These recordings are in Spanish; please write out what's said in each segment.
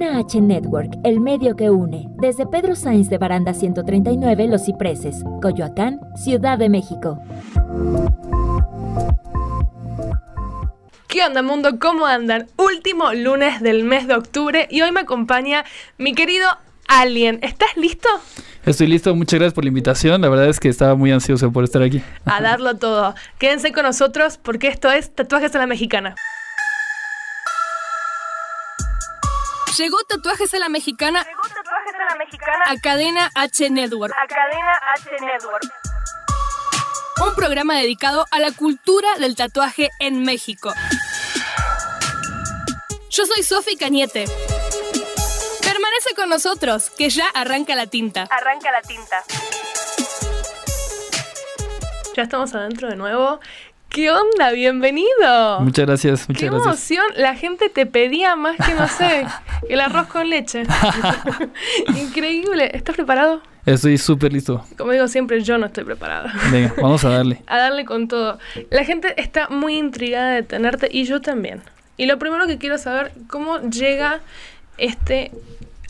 H Network, el medio que une. Desde Pedro Sainz de Baranda 139, Los Cipreses, Coyoacán, Ciudad de México. ¿Qué onda mundo? ¿Cómo andan? Último lunes del mes de octubre y hoy me acompaña mi querido Alien. ¿Estás listo? Estoy listo, muchas gracias por la invitación. La verdad es que estaba muy ansioso por estar aquí. A darlo todo. Quédense con nosotros porque esto es Tatuajes a la Mexicana. Llegó Tatuajes a la Mexicana. Llegó Tatuajes a la Mexicana. A Cadena H Network. A Cadena H Network. Un programa dedicado a la cultura del tatuaje en México. Yo soy Sofi Cañete. Permanece con nosotros, que ya arranca la tinta. Arranca la tinta. Ya estamos adentro de nuevo. ¿Qué onda? Bienvenido. Muchas gracias, muchas Qué gracias. emoción. La gente te pedía más que, no sé, el arroz con leche. Increíble. ¿Estás preparado? Estoy súper listo. Como digo siempre, yo no estoy preparada. Venga, vamos a darle. A darle con todo. La gente está muy intrigada de tenerte y yo también. Y lo primero que quiero saber, ¿cómo llega este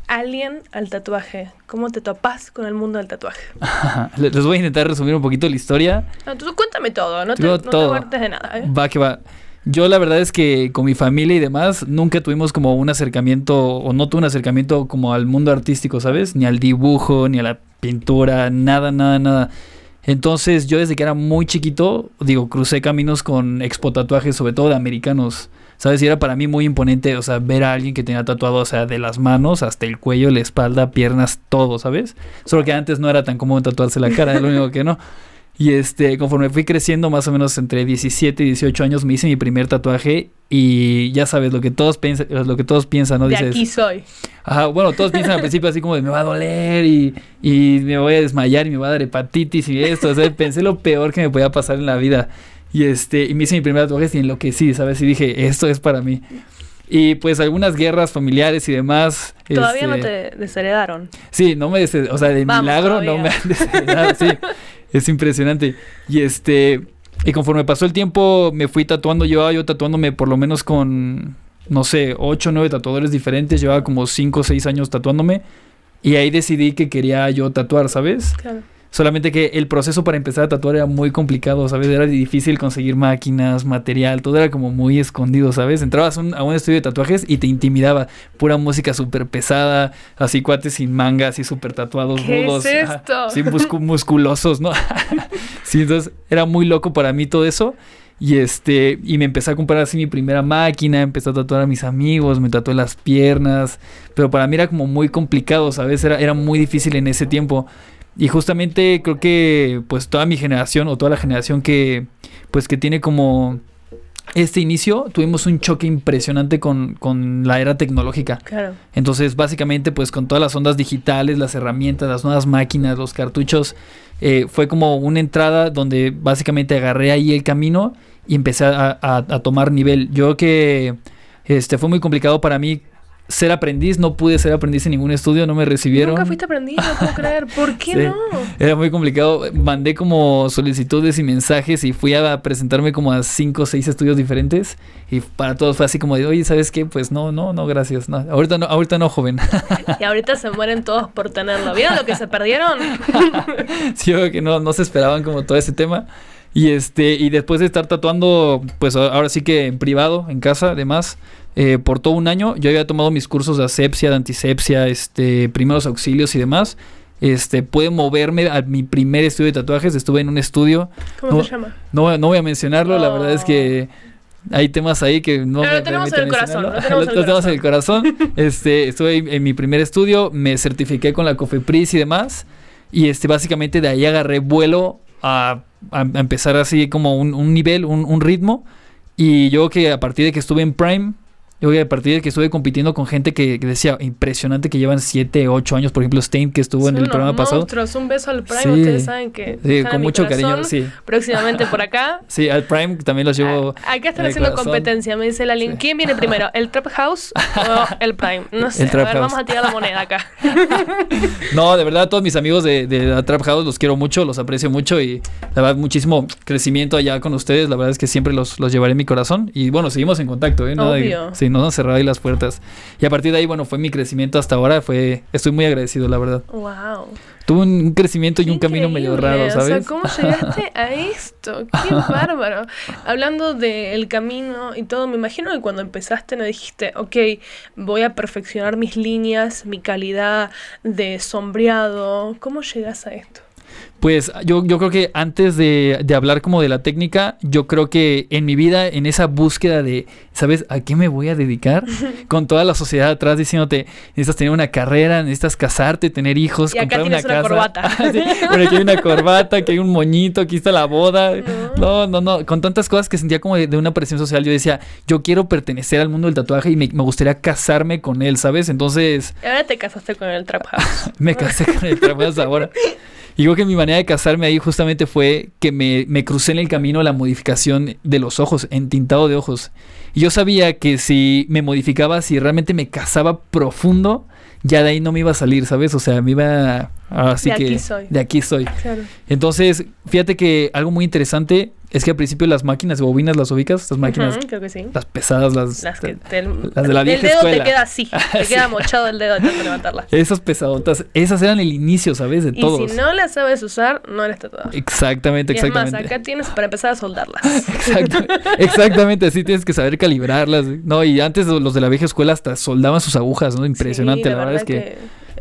alien al tatuaje? ¿Cómo te topas con el mundo del tatuaje? Les voy a intentar resumir un poquito la historia. No, tú cuéntame todo, no te, no te guardes de nada. ¿eh? Va que va. Yo la verdad es que con mi familia y demás nunca tuvimos como un acercamiento o no tuve un acercamiento como al mundo artístico, ¿sabes? Ni al dibujo, ni a la pintura, nada, nada, nada. Entonces yo desde que era muy chiquito, digo, crucé caminos con expo tatuajes, sobre todo de americanos. ¿Sabes? Y era para mí muy imponente, o sea, ver a alguien que tenía tatuado, o sea, de las manos hasta el cuello, la espalda, piernas, todo, ¿sabes? Solo que antes no era tan común tatuarse la cara, es lo único que no. Y este, conforme fui creciendo, más o menos entre 17 y 18 años, me hice mi primer tatuaje y ya sabes, lo que todos piensan, lo que todos piensan, ¿no? De Dices, aquí soy. Ajá, bueno, todos piensan al principio así como de me va a doler y, y me voy a desmayar y me va a dar hepatitis y esto. O sea, pensé lo peor que me podía pasar en la vida. Y este, y me hice mi primer tatuaje y enloquecí, ¿sabes? Y dije, esto es para mí. Y pues algunas guerras familiares y demás. Todavía no este, te desheredaron. Sí, no me des, o sea, de Vamos, milagro no todavía. me han desheredado, sí. Es impresionante. Y este, y conforme pasó el tiempo, me fui tatuando, llevaba yo tatuándome por lo menos con, no sé, 8 o 9 tatuadores diferentes, llevaba como 5 o 6 años tatuándome. Y ahí decidí que quería yo tatuar, ¿sabes? Claro. Solamente que el proceso para empezar a tatuar era muy complicado, ¿sabes? Era difícil conseguir máquinas, material, todo era como muy escondido, ¿sabes? Entrabas un- a un estudio de tatuajes y te intimidaba. Pura música súper pesada, así cuates sin manga, así súper tatuados, ¿Qué rudos. es esto? Sí, muscu- musculosos, ¿no? sí, entonces era muy loco para mí todo eso. Y este, y me empecé a comprar así mi primera máquina, empecé a tatuar a mis amigos, me tatué las piernas, pero para mí era como muy complicado, ¿sabes? Era, era muy difícil en ese tiempo. Y justamente creo que pues toda mi generación o toda la generación que pues que tiene como este inicio, tuvimos un choque impresionante con, con la era tecnológica. Claro. Entonces, básicamente, pues con todas las ondas digitales, las herramientas, las nuevas máquinas, los cartuchos, eh, fue como una entrada donde básicamente agarré ahí el camino y empecé a, a- a tomar nivel. Yo creo que este, fue muy complicado para mí ser aprendiz, no pude ser aprendiz en ningún estudio, no me recibieron. Nunca fuiste aprendiz, no puedo creer. ¿Por qué Sí. no? Era muy complicado. Mandé como solicitudes y mensajes y fui a presentarme como a cinco o seis estudios diferentes. Y para todos fue así como de, oye, ¿sabes qué? Pues no, no, no, gracias. No, ahorita no, ahorita no, joven. Y ahorita se mueren todos por tenerlo. ¿Vieron lo que se perdieron? sí, yo creo que no, no se esperaban como todo ese tema. Y este, y después de estar tatuando, pues ahora sí que en privado, en casa, además, eh, por todo un año, yo había tomado mis cursos de asepsia, de antisepsia, este, primeros auxilios y demás. Este, pude moverme a mi primer estudio de tatuajes. Estuve en un estudio. ¿Cómo No, se llama? No, no voy a mencionarlo, la verdad es que hay temas ahí que no Pero me lo tenemos en el corazón, lo tenemos el Lo tenemos en el corazón. Este, estuve en mi primer estudio, me certifiqué con la Cofepris y demás. Y este, básicamente de ahí agarré vuelo a, a- a empezar así como un, un nivel, un, un ritmo. Y yo que a partir de que estuve en Prime, yo que a partir de que estuve compitiendo con gente que, que decía impresionante que llevan 7, 8 años, por ejemplo, Stein, que estuvo en el unos programa pasado. Un beso al Prime. Sí. Ustedes saben que. Sí, con mucho cariño, sí. Próximamente por acá. Sí, al Prime también los llevo. Ah, Acá están haciendo corazón. competencia. Me dice la link. Sí. ¿Quién viene primero? ¿El Trap House o el Prime? No sé. El Trap a ver, House. vamos a tirar la moneda acá. No, de verdad, todos mis amigos de, de la Trap House los quiero mucho, los aprecio mucho y la verdad, muchísimo crecimiento allá con ustedes. La verdad es que siempre los, los llevaré en mi corazón. Y bueno, seguimos en contacto, ¿eh? Nada de- No nos cerraba ahí las puertas. Y a partir de ahí, bueno, fue mi crecimiento hasta ahora. Fue, estoy muy agradecido, la verdad. Wow. Tuve un, crecimiento y un camino medio raro, O sea, ¿sabes? ¿cómo llegaste a esto? Qué bárbaro. Hablando del camino y todo, me imagino que cuando empezaste no dijiste, ok, voy a perfeccionar mis líneas, mi calidad de sombreado. ¿Cómo llegas a esto? Pues yo, yo creo que antes de, de hablar como de la técnica, yo creo que en mi vida, en esa búsqueda de, ¿sabes a qué me voy a dedicar? Con toda la sociedad atrás diciéndote, necesitas tener una carrera, necesitas casarte, tener hijos, Y acá comprar una tienes una casa. corbata. Sí, bueno, aquí hay una corbata, que hay un moñito, aquí está la boda. No. No, no, no. Con tantas cosas que sentía como de, de una presión social, yo decía, yo quiero pertenecer al mundo del tatuaje y me, me gustaría casarme con él, ¿sabes? Entonces Y ahora te casaste con el Trap House. me casé con el trabajo ahora. Y creo que mi manera de casarme ahí justamente fue que me, me crucé en el camino la modificación de los ojos, en tintado de ojos. Y yo sabía que si me modificaba, si realmente me casaba profundo, ya de ahí no me iba a salir, ¿sabes? O sea, me iba... Así De que... aquí soy. De aquí soy. Claro. Entonces, fíjate que algo muy interesante es que al principio las máquinas de bobinas las ubicas, las máquinas, Ujú, creo que sí. las pesadas, las, Las que te- las de la el vieja dedo escuela. te queda así, te Sí. queda mochado el dedo de tanto levantarla. esas pesadotas, esas eran el inicio, ¿sabes? De Y todos. si no las sabes usar, no eres tatuador. Exactamente, Y es más, exactamente. acá tienes para empezar a soldarlas. Exactamente, exactamente, así tienes que saber calibrarlas. No, y antes los de la vieja escuela hasta soldaban sus agujas, ¿no? Impresionante, Sí, la, verdad es que...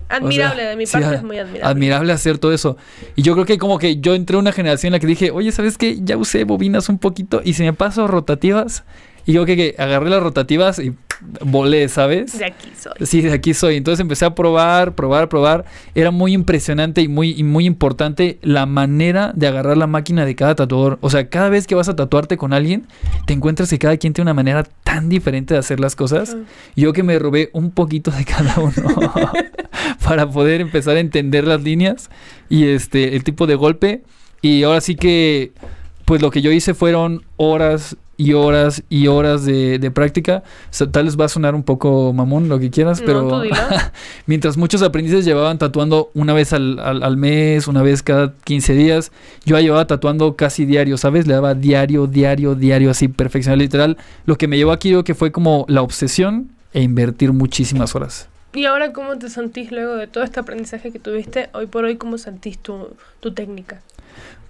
Admirable, o sea, de mi parte es muy admirable. Admirable hacer todo eso. Y yo creo que como que yo entré a una generación en la que dije, oye, ¿sabes qué? Ya usé bobinas un poquito y si me paso rotativas. Y yo que, que agarré las rotativas y volé, ¿sabes? De aquí soy. Sí, de aquí soy. Entonces empecé a probar, probar, probar. Era muy impresionante y muy, y muy importante la manera de agarrar la máquina de cada tatuador. O sea, cada vez que vas a tatuarte con alguien, te encuentras que cada quien tiene una manera tan diferente de hacer las cosas. Yo que me robé un poquito de cada uno para poder empezar a entender las líneas y este el tipo de golpe. Y ahora sí que, pues lo que yo hice fueron horas y horas y horas de, de práctica. O sea, tal vez va a sonar un poco mamón lo que quieras, pero mientras muchos aprendices llevaban tatuando una vez al, al- al mes, una vez cada 15 días, yo ya llevaba tatuando casi diario, ¿sabes? Le daba diario, diario, diario, así perfeccionar literal. Lo que me llevó aquí creo que fue como la obsesión e invertir muchísimas horas. ¿Y ahora cómo te sentís luego de todo este aprendizaje que tuviste? Hoy por hoy, ¿cómo sentís tu, tu técnica?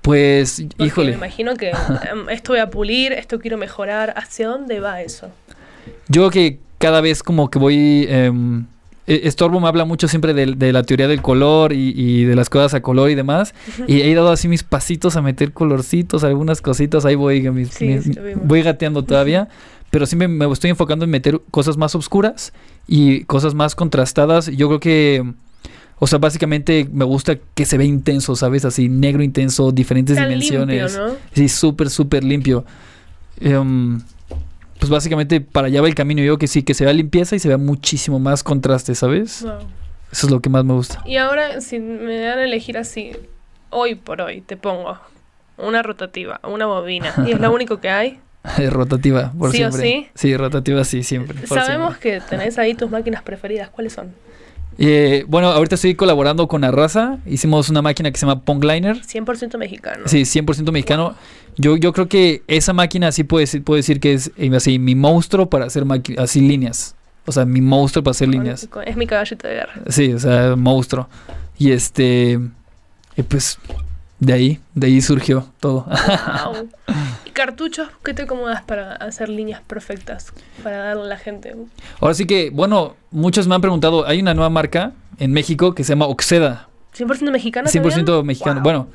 Pues, Porque híjole. Me imagino que em, esto voy a pulir, esto quiero mejorar. ¿Hacia dónde va eso? Yo que cada vez como que voy... e- Estorbo me habla mucho siempre de, la teoría del color y, y de las cosas a color y demás. Y he dado así mis pasitos a meter colorcitos, algunas cositas. Ahí voy, mis- Sí, mis- voy gateando todavía. Pero siempre me estoy enfocando en meter cosas más oscuras y cosas más contrastadas. Yo creo que... O sea, básicamente me gusta que se ve intenso, ¿sabes? Así negro intenso, diferentes dimensiones. limpio, ¿no? Sí, súper, súper limpio. Em, pues básicamente para allá va el camino. Yo que sí, que se vea limpieza y se vea muchísimo más contraste, ¿sabes? Wow. Eso es lo que más me gusta. Y ahora, si me dan a elegir así, hoy por hoy, te pongo una rotativa, una bobina, y es lo único que hay. rotativa, por ¿Sí o siempre. Sí, rotativa sí, siempre. Sabemos siempre. que tenés ahí tus máquinas preferidas. ¿Cuáles son? Eh, bueno, ahorita estoy colaborando con Arrasa. Hicimos una máquina que se llama Pong Liner. 100% mexicano. Sí, 100% mexicano. Yo, yo creo que esa máquina sí decir- puedo decir que es eh, así mi monstruo para hacer así líneas. O sea, mi monstruo para hacer Con- líneas. con- es mi caballito de guerra. Sí, o sea, monstruo. Y este. Y pues. De ahí, de ahí surgió todo. Wow. ¿Y cartuchos? ¿Qué te acomodas para hacer líneas perfectas? Para darle a la gente. Ahora sí que, bueno, muchos me han preguntado. Hay una nueva marca en México que se llama Oxeda. ¿100% mexicano? 100% también? mexicano. Wow. Bueno,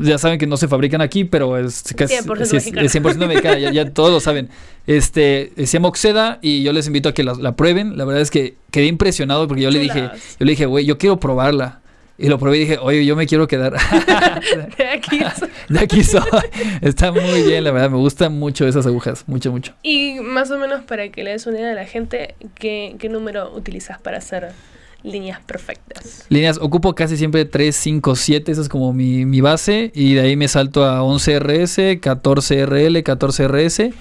ya saben que no se fabrican aquí, pero es casi 100% sí, es- mexicana. es 100% mexicana, ya, ya todos lo saben. Este, se llama Oxeda y yo les invito a que la, la prueben. La verdad es que quedé impresionado porque yo le dije, yo le dije, güey, yo quiero probarla. Y lo probé y dije, oye, yo me quiero quedar. De aquí. de aquí soy. Está muy bien, la verdad, me gustan mucho esas agujas, mucho, mucho. Y más o menos para que le des una idea a la gente, ¿qué, qué número utilizas para hacer líneas perfectas? Líneas, ocupo casi siempre 3, 5, 7, esa es como mi, mi base. Y de ahí me salto a 11RS, 14RL, 14RS.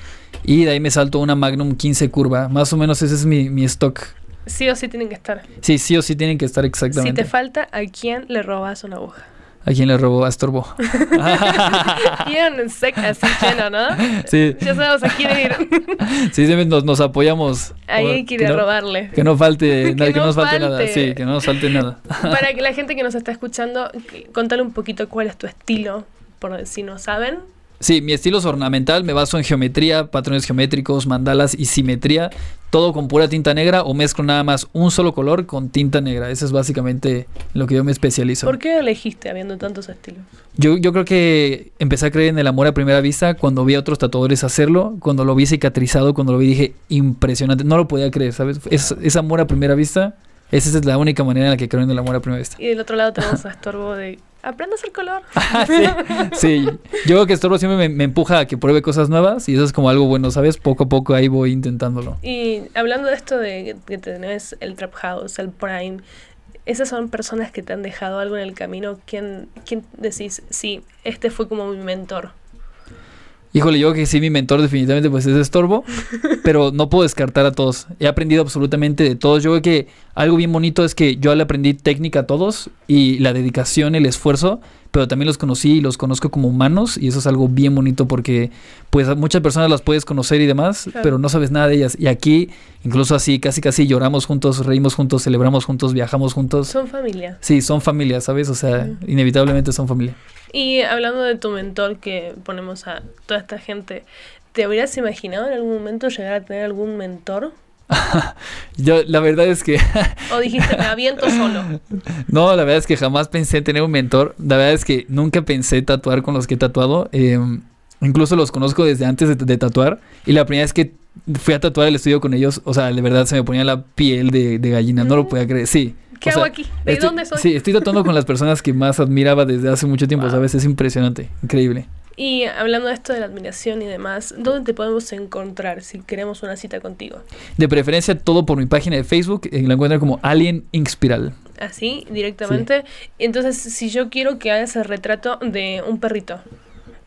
Y de ahí me salto a una Magnum 15 curva. Más o menos ese es mi, mi stock. Sí o sí tienen que estar. Sí, sí o sí tienen que estar Si exactamente. te falta, ¿a quién le robas una aguja? ¿A quién le robó? A Estorbo. Y en sec así lleno, ¿no? Sí. Ya sabemos a quién ir. Sí, nos, nos apoyamos. Ahí Por- hay que ir a no- robarle. Que no falte, Que nada, que no no nos falte nada. Sí, que no nos falte nada. Para que la gente que nos está escuchando, contale un poquito cuál es tu estilo, por si no saben. Sí, mi estilo es ornamental, me baso en geometría, patrones geométricos, mandalas y simetría, todo con pura tinta negra o mezclo nada más un solo color con tinta negra. Eso es básicamente lo que yo me especializo. ¿Por qué elegiste habiendo tantos estilos? Yo, yo creo que empecé a creer en el amor a primera vista cuando vi a otros tatuadores hacerlo, cuando lo vi cicatrizado, cuando lo vi dije, impresionante, no lo podía creer, ¿sabes? Es, es amor a primera vista, esa es la única manera en la que creo en el amor a primera vista. Y del otro lado tenemos a Estorbo de aprende a hacer color. sí, sí, yo creo que Estorbo siempre me, me empuja a que pruebe cosas nuevas y eso es como algo bueno, ¿sabes? Poco a poco ahí voy intentándolo. Y hablando de esto de que tenés el Trap House, el Prime, esas son personas que te han dejado algo en el camino. ¿Quién, quién decís, sí, este fue como mi mentor? Híjole, yo que sí, mi mentor definitivamente pues es Estorbo, pero no puedo descartar a todos. He aprendido absolutamente de todos. Yo creo que algo bien bonito es que yo le aprendí técnica a todos y la dedicación, el esfuerzo, pero también los conocí y los conozco como humanos y eso es algo bien bonito porque pues a muchas personas las puedes conocer y demás, Claro. pero no sabes nada de ellas. Y aquí, incluso así, casi casi lloramos juntos, reímos juntos, celebramos juntos, viajamos juntos. Son familia. Sí, son familia, ¿sabes? O sea, inevitablemente son familia. Y hablando de tu mentor, que ponemos a toda esta gente, ¿te habrías imaginado en algún momento llegar a tener algún mentor? Yo, la verdad es que ¿O dijiste, me aviento solo? No, la verdad es que jamás pensé en tener un mentor. La verdad es que nunca pensé tatuar con los que he tatuado. Eh, incluso los conozco desde antes de, de tatuar. Y la primera vez que fui a tatuar el estudio con ellos, o sea, de verdad se me ponía la piel de, de gallina. No lo podía creer. Sí. ¿Qué o sea, hago aquí? ¿De estoy- dónde soy? Sí, estoy tatuando con las personas que más admiraba desde hace mucho tiempo, Wow. ¿sabes? Es impresionante, increíble. Y hablando de esto de la admiración y demás, ¿dónde te podemos encontrar si queremos una cita contigo? De preferencia, todo por mi página de Facebook. eh, la encuentran como Alien Inspiral. Así, directamente. Entonces, si yo quiero que hagas el retrato de un perrito,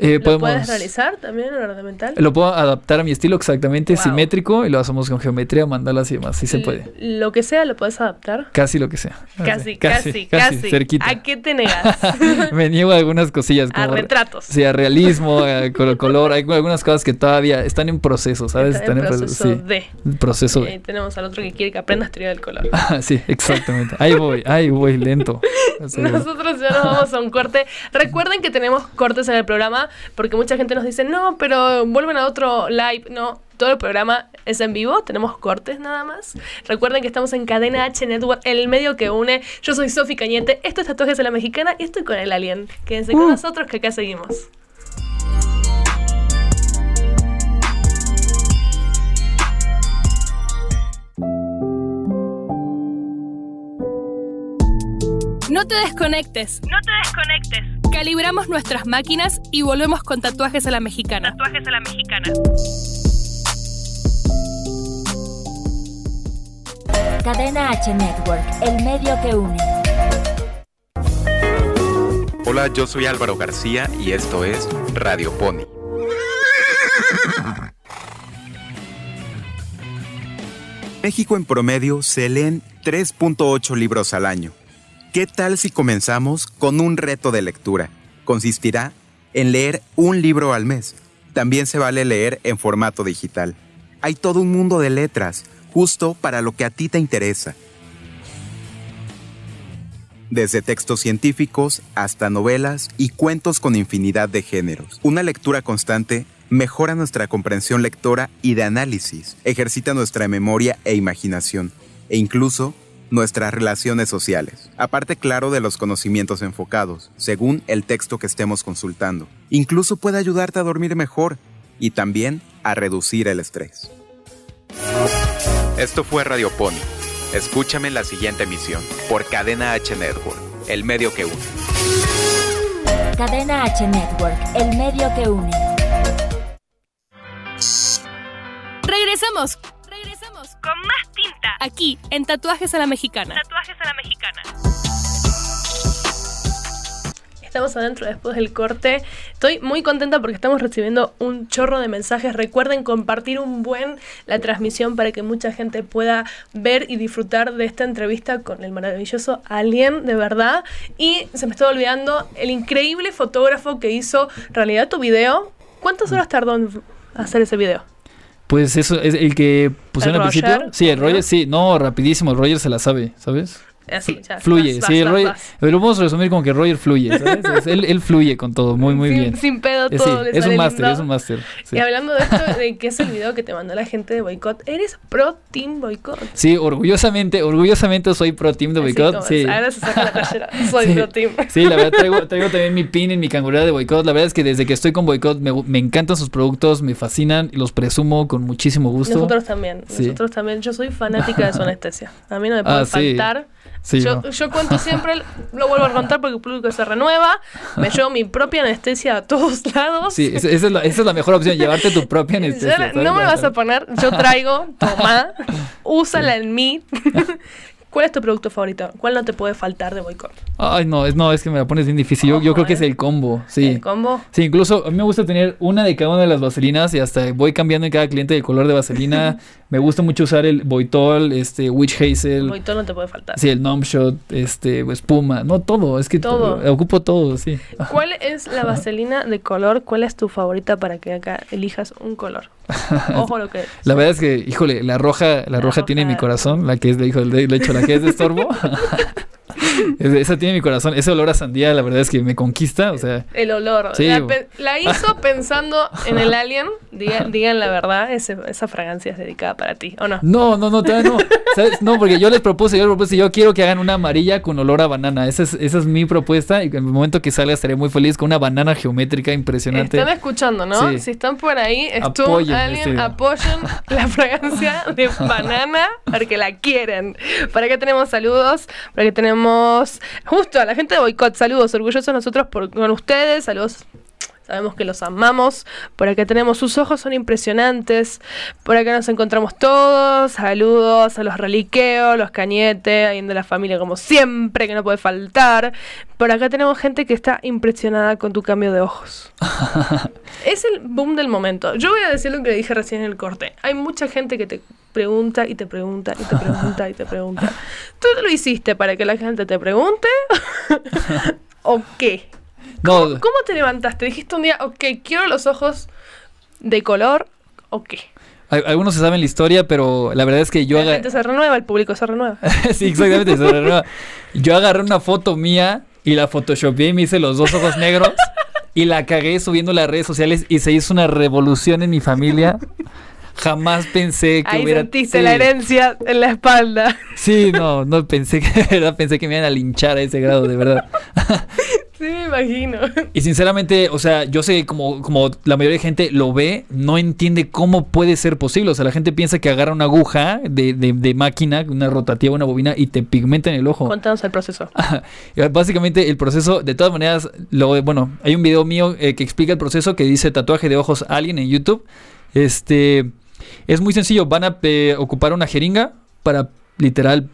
Eh, ¿lo puedes realizar también en ornamental? Lo puedo adaptar a mi estilo exactamente, Wow. simétrico, y lo hacemos con geometría, mandalas y demás. Sí se puede. Lo que sea, lo puedes adaptar. Casi lo que sea. Casi, casi, casi. Cerquita. ¿A qué te negas? Me niego a algunas cosillas. a Como, retratos. Sí, a realismo, a col- color. Hay algunas cosas que todavía están en proceso, ¿sabes? Está en proceso de. Proceso Eh, de. tenemos al otro que quiere que aprendas teoría del color. Ah, sí, exactamente. Ahí voy, ahí voy, lento. Nosotros ya nos vamos a un corte. Recuerden que tenemos cortes en el programa porque mucha gente nos dice, no, pero vuelven a otro live. No, todo el programa es en vivo, tenemos cortes nada más. Recuerden que estamos en Cadena H Network, el medio que une. Yo soy Sofi Cañete, esto es Tatuajes de la Mexicana y estoy con el Alien. Quédense con nosotros que acá seguimos. No te desconectes. No te desconectes. Calibramos nuestras máquinas y volvemos con tatuajes a la mexicana. Tatuajes a la mexicana. Cadena H Network, el medio que une. Hola, yo soy Álvaro García y esto es Radio Pony. México en promedio se leen 3.8 libros al año. ¿Qué tal si comenzamos con un reto de lectura? Consistirá en leer un libro al mes. También se vale leer en formato digital. Hay todo un mundo de letras, justo para lo que a ti te interesa. Desde textos científicos hasta novelas y cuentos con infinidad de géneros. Una lectura constante mejora nuestra comprensión lectora y de análisis, ejercita nuestra memoria e imaginación, e incluso nuestras relaciones sociales. Aparte, claro, de los conocimientos enfocados, según el texto que estemos consultando. Incluso puede ayudarte a dormir mejor y también a reducir el estrés. Esto fue Radio Pony. Escúchame en la siguiente emisión por Cadena H Network, el medio que une. Cadena H Network, el medio que une. Regresamos. Regresamos. Con más tinta. Aquí, en Tatuajes a la Mexicana. Tatuajes a la mexicana. Estamos adentro después del corte. Estoy muy contenta porque estamos recibiendo un chorro de mensajes. Recuerden compartir un buen la transmisión para que mucha gente pueda ver y disfrutar de esta entrevista con el maravilloso Alien, de verdad. Y se me estaba olvidando el increíble fotógrafo que hizo realidad tu video. ¿Cuántas horas tardó en hacer ese video? Pues eso es el que pusieron ¿El al principio. Sí, el. Roger, sí. No, rapidísimo. El Roger se la sabe, ¿sabes? Así, ya, fluye, vas, sí, vas, Roger, vas. lo vamos a resumir como que Roger fluye, ¿sabes? Es- él, él fluye con todo, muy, muy sin, bien. Sin pedo Eh, todo. sí, le es sale un máster, es un máster. Y hablando de esto, de que es el video que te mandó la gente de Boicot, ¿eres pro Team Boicot? Sí, orgullosamente, orgullosamente soy pro team de boicot. Sí. es, Ahora se saca la playera. Soy pro Team. Sí, la verdad traigo, traigo también mi pin en mi cangurera de boicot. La verdad es que desde que estoy con boicot me, me encantan sus productos, me fascinan y los presumo con muchísimo gusto. Nosotros también, Sí. nosotros también. Yo soy fanática de su anestesia. A mí no me puede Ah, sí. faltar. Sí, yo, no. yo cuento siempre, lo vuelvo a contar porque el público se renueva. Me llevo mi propia anestesia a todos lados. Sí, esa, es la, esa es la mejor opción, llevarte tu propia anestesia. ¿sabes? no me vas a poner, yo traigo, toma, úsala en mí. ¿Cuál es tu producto favorito? ¿Cuál no te puede faltar de boicot? Ay, no, es, no, es que me la pones bien difícil. Yo, yo creo que eh. es el combo, sí. ¿El combo? Sí, incluso a mí me gusta tener una de cada una de las vaselinas y hasta voy cambiando en cada cliente el color de vaselina. me gusta mucho usar el Boitol, este Witch Hazel, Boicot no te puede faltar. sí, el Numb Shot, este espuma, no todo, es que Todo. to- ocupo todo, sí. ¿Cuál es la vaselina de color? ¿Cuál es tu favorita para que acá elijas un color? Ojo lo que La verdad es que, híjole, la roja, la, La roja, tiene mi corazón, la que es de hijo de de hecho, la que es de estorbo. Es- Esa tiene mi corazón, ese olor a sandía, la verdad es que me conquista, o sea, El olor. Sí. La, la hizo pensando en el alien. Diga- digan la verdad, ese- esa fragancia es dedicada para ti, ¿o no? No, no, no, todavía no. ¿Sabes? No, porque yo les propuse, yo les propuse, yo quiero que hagan una amarilla con olor a banana. Esa es, esa es mi propuesta y en el momento que salga estaré muy feliz con una banana geométrica impresionante. Están escuchando, ¿no? Sí. Si están por ahí, Stu, Alien, este- apoyen la fragancia de banana porque la quieren. Para acá tenemos saludos, para que tenemos justo a la gente de Boicot, saludos, orgullosos nosotros por, con ustedes, saludos. Sabemos que los amamos. Por acá tenemos sus ojos son impresionantes. Por acá nos encontramos todos. Saludos a los reliqueos, los cañetes, alguien de la familia como siempre, que no puede faltar. Por acá tenemos gente que está impresionada con tu cambio de ojos. Es el boom del momento. Yo voy a decir lo que dije recién en el corte. Hay mucha gente que te pregunta y te pregunta y te pregunta y te pregunta. ¿Tú lo hiciste para que la gente te pregunte? ¿O qué? No, ¿Cómo te levantaste? Dijiste un día, ok, quiero los ojos de color, ¿o qué? al- algunos se saben la historia, pero la verdad es que yo la gente se renueva, el público se renueva. sí, exactamente. se renueva. Yo agarré una foto mía y la photoshopeé y me hice los dos ojos negros y la cagué subiendo las redes sociales y se hizo una revolución en mi familia. Jamás pensé que Ahí hubiera sentiste sí. la herencia en la espalda. Sí, no, no pensé que de verdad pensé que me iban a linchar a ese grado, de verdad. Sí, me imagino. Y sinceramente, o sea, yo sé como, como la mayoría de gente lo ve, no entiende cómo puede ser posible. O sea, la gente piensa que agarra una aguja de, de- de máquina, una rotativa, una bobina, y te pigmenta en el ojo. Contanos el proceso. Básicamente el proceso, de todas maneras, lo, bueno, hay un video mío eh, que explica el proceso que dice tatuaje de ojos alien en YouTube. Este es muy sencillo, van a eh, ocupar una jeringa para literal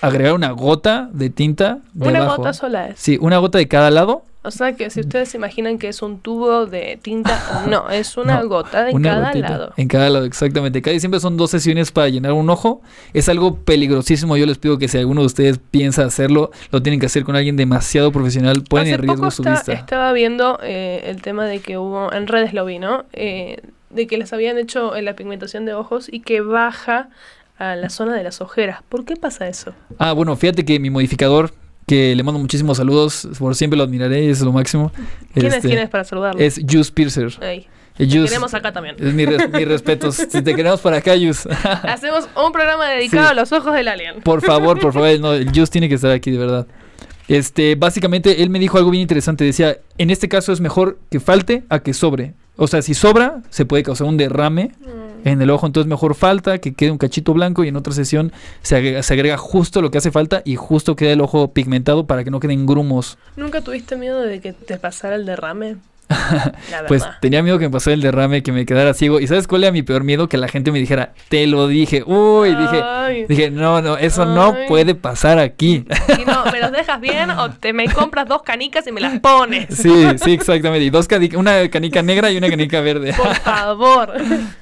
agregar una gota de tinta Una debajo. gota sola es. Sí, una gota de cada lado. O sea que si ustedes se imaginan que es un tubo de tinta, no, es una No, gota de una cada gotita. lado. En cada lado, exactamente. Cada siempre son dos sesiones para llenar un ojo. Es algo peligrosísimo. Yo les pido que si alguno de ustedes piensa hacerlo, lo tienen que hacer con alguien demasiado profesional. Ponen Hace en riesgo poco su está- vista. estaba viendo eh, el tema de que hubo, en redes lo vi, ¿no? Eh, de que les habían hecho eh, la pigmentación de ojos y que baja a la zona de las ojeras. ¿Por qué pasa eso? Ah, bueno, fíjate que mi modificador, que le mando muchísimos saludos, por siempre lo admiraré, es lo máximo. ¿Quién es Este, quién es para saludarlo? Es Juice Piercer. Eh, te queremos acá también. Es mi, res- respetos. Si te queremos para acá, Juice. Hacemos un programa dedicado Sí. a los ojos del alien. Por favor, por favor, no, el Juice tiene que estar aquí, de verdad. Este, básicamente, él me dijo algo bien interesante. Decía, en este caso es mejor que falte a que sobre. O sea, si sobra, se puede causar un derrame Mm. en el ojo. Entonces, mejor falta que quede un cachito blanco y en otra sesión se agrega, se agrega justo lo que hace falta y justo queda el ojo pigmentado para que no queden grumos. ¿Nunca tuviste miedo de que te pasara el derrame? Pues tenía miedo que me pasara el derrame, que me quedara ciego. ¿Y sabes cuál era mi peor miedo? Que la gente me dijera, te lo dije. Uy, dije, Ay. dije, no, no, eso no puede pasar aquí. Si no, ¿me los dejas bien o te me compras dos canicas y me las pones? Sí, sí, exactamente. Y dos cani- una canica negra y una canica verde. Por favor.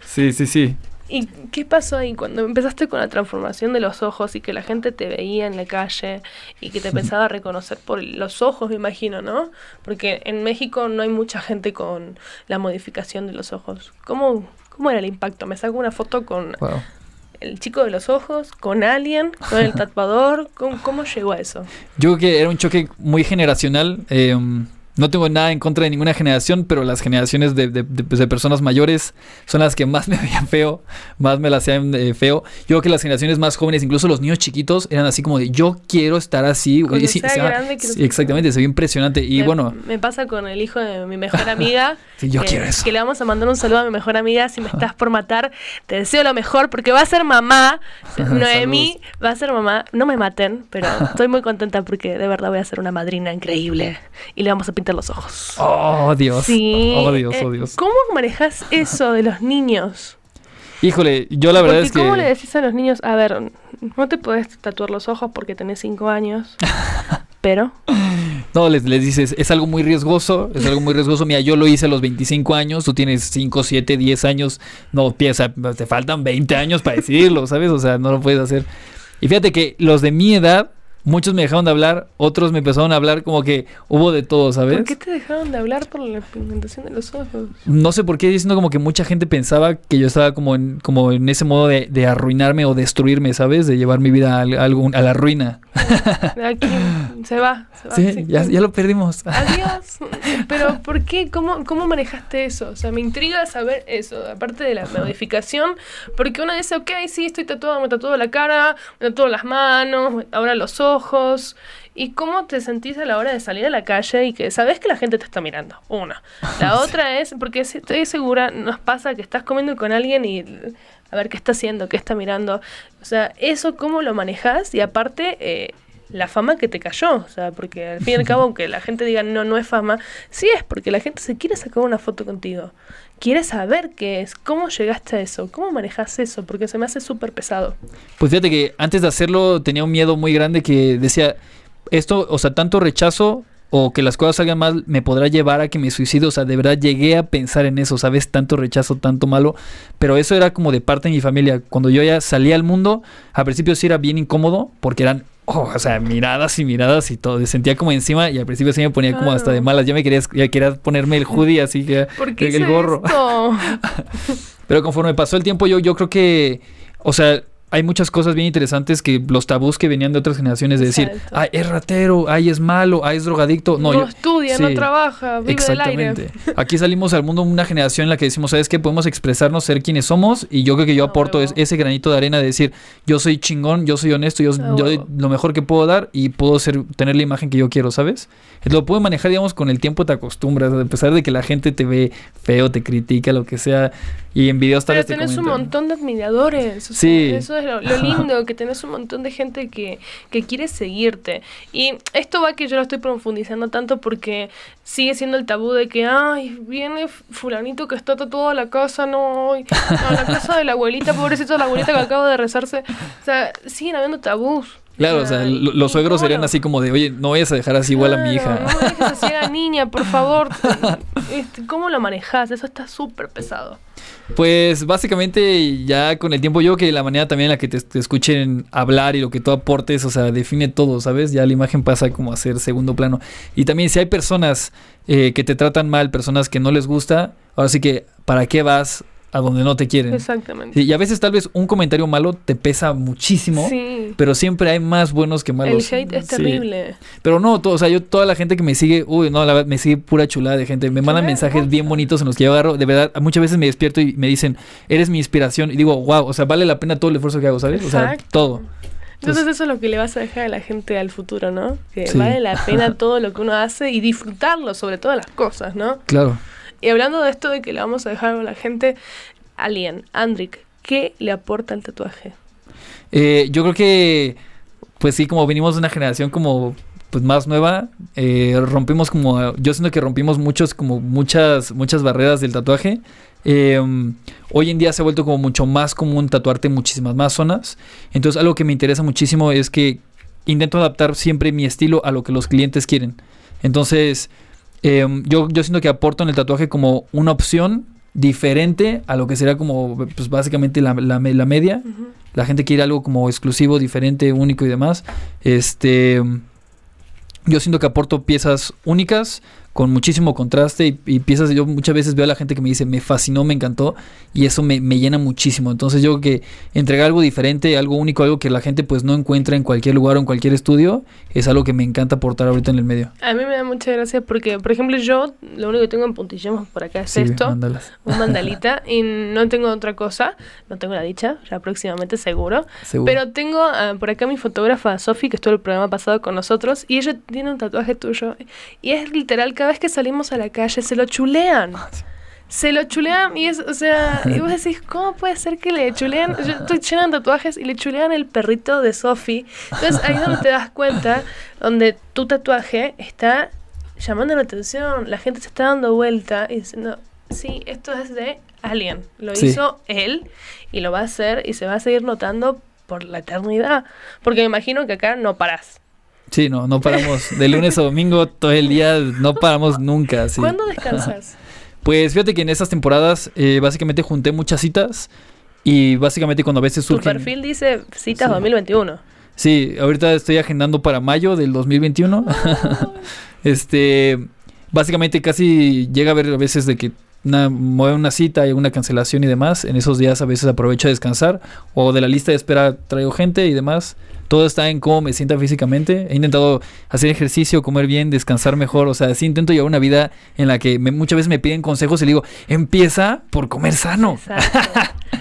Sí, sí, sí. ¿Y qué pasó ahí cuando empezaste con la transformación de los ojos y que la gente te veía en la calle y que te pensaba reconocer por los ojos, me imagino, ¿no? Porque en México no hay mucha gente con la modificación de los ojos. ¿Cómo, cómo era el impacto? Me saco una foto con Wow. el chico de los ojos, con alguien, con el tatuador. ¿Cómo, cómo llegó a eso? Yo creo que era un choque muy generacional. eh, no tengo nada en contra de ninguna generación, pero las generaciones de, de- de- pues, de personas mayores son las que más me veían feo, más me las hacían eh, feo. Yo creo que las generaciones más jóvenes, incluso los niños chiquitos, eran así como de yo quiero estar así. Cuando Y sí, sea se llama- grande, sí, ser exactamente, se ve impresionante. Y me, bueno, Me pasa con el hijo de mi mejor amiga. Sí, yo que, quiero eso. Que le vamos a mandar un saludo a mi mejor amiga. Si me estás por matar, te deseo lo mejor porque va a ser mamá. Noemí va a ser mamá. No me maten, pero estoy muy contenta porque de verdad voy a ser una madrina increíble. Y le vamos a pintar los ojos. oh Dios, Sí. oh Dios, eh, oh Dios. ¿Cómo manejas eso de los niños? Híjole, yo la verdad Porque es que... ¿Cómo le decís a los niños? A ver, no te puedes tatuar los ojos porque tenés cinco años. Pero. No, les, les dices, es algo muy riesgoso, es algo muy riesgoso. Mira, yo lo hice a los 25 años, tú tienes 5, 7, 10 años, no, piensa, te faltan 20 años para decidirlo, ¿sabes? O sea, no lo puedes hacer. Y fíjate que los de mi edad, muchos me dejaron de hablar, otros me empezaron a hablar como que hubo de todo, ¿sabes? ¿Por qué te dejaron de hablar por la pigmentación de los ojos? No sé por qué diciendo como que mucha gente pensaba que yo estaba como en, como en ese modo de, de arruinarme o destruirme, ¿sabes? De llevar mi vida a, algún- a la ruina. Aquí se va. Se va Sí, sí. ya, ya lo perdimos. Adiós. Pero ¿por qué? ¿Cómo, ¿Cómo manejaste eso? O sea, me intriga saber eso, aparte de la modificación, porque uno dice, ok, sí, estoy tatuado, me tatuo la cara, me tatuo las manos, ahora los ojos. ¿Y cómo te sentís a la hora de salir a la calle y que sabes que la gente te está mirando? Una. La otra es, porque estoy segura, nos pasa que estás comiendo con alguien y a ver qué está haciendo, qué está mirando. O sea, eso cómo lo manejas y aparte... Eh, la fama que te cayó, o sea, porque al fin y al cabo, aunque la gente diga no, no es fama, sí es, porque la gente se quiere sacar una foto contigo, quiere saber qué es, cómo llegaste a eso, cómo manejas eso, porque se me hace súper pesado. Pues fíjate que antes de hacerlo tenía un miedo muy grande que decía, esto, o sea, tanto rechazo o que las cosas salgan mal me podrá llevar a que me suicide. O sea, de verdad llegué a pensar en eso, ¿sabes? Tanto rechazo, tanto malo. Pero eso era como de parte de mi familia. Cuando yo ya salí al mundo, al principio sí era bien incómodo porque eran... oh, o sea, miradas y miradas y todo. Me sentía como encima y al principio sí me ponía como hasta de malas. Ya me quería, ya quería ponerme el hoodie así que ¿Por qué el gorro. Pero conforme pasó el tiempo, yo, yo creo que, o sea, hay muchas cosas bien interesantes que los tabús que venían de otras generaciones de decir, Exacto. ay, es ratero, ay, es malo, ay, es drogadicto. No, No, yo- estudia, no trabaja, vive del aire. Exactamente. Aquí salimos al mundo una generación en la que decimos, ¿sabes qué? Podemos expresarnos, ser quienes somos. Y yo creo que yo aporto es- ese granito de arena de decir, yo soy chingón, yo soy honesto, yo, yo doy lo mejor que puedo dar y puedo ser, tener la imagen que yo quiero, ¿sabes? Lo puedo manejar, digamos, con el tiempo te acostumbras, a pesar de que la gente te ve feo, te critica, lo que sea. Y en videos tal vez te tenés un montón de admiradores. o sea, Sí. Eso es lo, lindo, que tenés un montón de gente que, que quiere seguirte. Y esto va que yo lo estoy profundizando tanto porque sigue siendo el tabú de que, ay, viene fulanito que está tatuado a la casa, no, no, la casa de la abuelita, pobrecito la abuelita que acaba de rezarse. O sea, siguen habiendo tabús. Claro, o sea, y- lo- los suegros serían así como de, oye, no vayas a dejar así igual a mi hija. No me dejes así a la niña, por favor. Este, ¿Cómo lo manejas? Eso está súper pesado. Pues básicamente ya con el tiempo yo que la manera también en la que te, te escuchen hablar y lo que tú aportes, o sea, define todo, ¿sabes? Ya la imagen pasa como a ser segundo plano. Y también si hay personas eh, que te tratan mal, personas que no les gusta, ahora sí que, ¿para qué vas a donde no te quieren? Exactamente. Sí, y a veces tal vez un comentario malo te pesa muchísimo. Sí. Pero siempre hay más buenos que El malos. hate es Sí. terrible. Pero no, todo, o sea, yo toda la gente que me sigue, uy, no, la me sigue pura chulada de gente. Me mandan mensajes bien bonitos en los que yo agarro. De verdad, muchas veces me despierto y me dicen, eres mi inspiración. Y digo, wow, o sea, vale la pena todo el esfuerzo que hago, ¿sabes? O sea, todo. Entonces eso es lo que le vas a dejar a la gente al futuro, ¿no? Que vale la pena todo lo que uno hace y disfrutarlo sobre todas las cosas, ¿no? Claro. Y hablando de esto de que le vamos a dejar a la gente, Alien, Andrick, ¿qué le aporta el tatuaje? Eh, yo creo que, pues sí, como venimos de una generación como pues más nueva, eh, rompimos como, yo siento que rompimos muchos, como muchas, muchas barreras del tatuaje. Eh, hoy en día se ha vuelto como mucho más común tatuarte en muchísimas más zonas. Entonces algo que me interesa muchísimo es que intento adaptar siempre mi estilo a lo que los clientes quieren. Entonces, eh, yo, yo siento que aporto en el tatuaje como una opción diferente a lo que sería como, pues básicamente la, la, la media. La gente quiere algo como exclusivo, diferente, único y demás. Este, yo siento que aporto piezas únicas con muchísimo contraste y, y piezas yo muchas veces veo a la gente que me dice me fascinó, me encantó y eso me, me llena muchísimo. Entonces yo creo que entregar algo diferente, algo único, algo que la gente pues no encuentra en cualquier lugar o en cualquier estudio es algo que me encanta aportar ahorita en el medio. A mí me da mucha gracia porque, por ejemplo, yo lo único que tengo en puntillemos por acá es Sí, esto. mándalas. un mandalita y no tengo otra cosa, no tengo la dicha, ya próximamente seguro. Seguro. Pero tengo ah, por acá mi fotógrafa Sofi, que estuvo el programa pasado con nosotros, y ella tiene un tatuaje tuyo. Y es literal, cada vez que salimos a la calle se lo chulean. Se lo chulean y es, o sea, y vos decís, ¿cómo puede ser que le chulean? Yo estoy llena de tatuajes y le chulean el perrito de Sofi. Entonces ahí es donde te das cuenta, donde tu tatuaje está llamando la atención, la gente se está dando vuelta y diciendo, sí, esto es de alguien, lo Sí. hizo él y lo va a hacer y se va a seguir notando por la eternidad. Porque me imagino que acá no parás. Sí, no, no paramos. De lunes a domingo todo el día, no paramos nunca. sí. ¿Cuándo descansas? Pues fíjate que en estas temporadas eh, básicamente junté muchas citas y básicamente cuando a veces tu surgen... perfil dice citas Sí. 2021. Sí, ahorita estoy agendando para mayo del 2021. este, básicamente casi llega a ver a veces de que una, mueve una cita y una cancelación y demás. En esos días a veces aprovecho a descansar o de la lista de espera traigo gente y demás. Todo está en cómo me sienta físicamente. He intentado hacer ejercicio, comer bien, descansar mejor. O sea, sí intento llevar una vida en la que me- muchas veces me piden consejos y le digo, empieza por comer sano.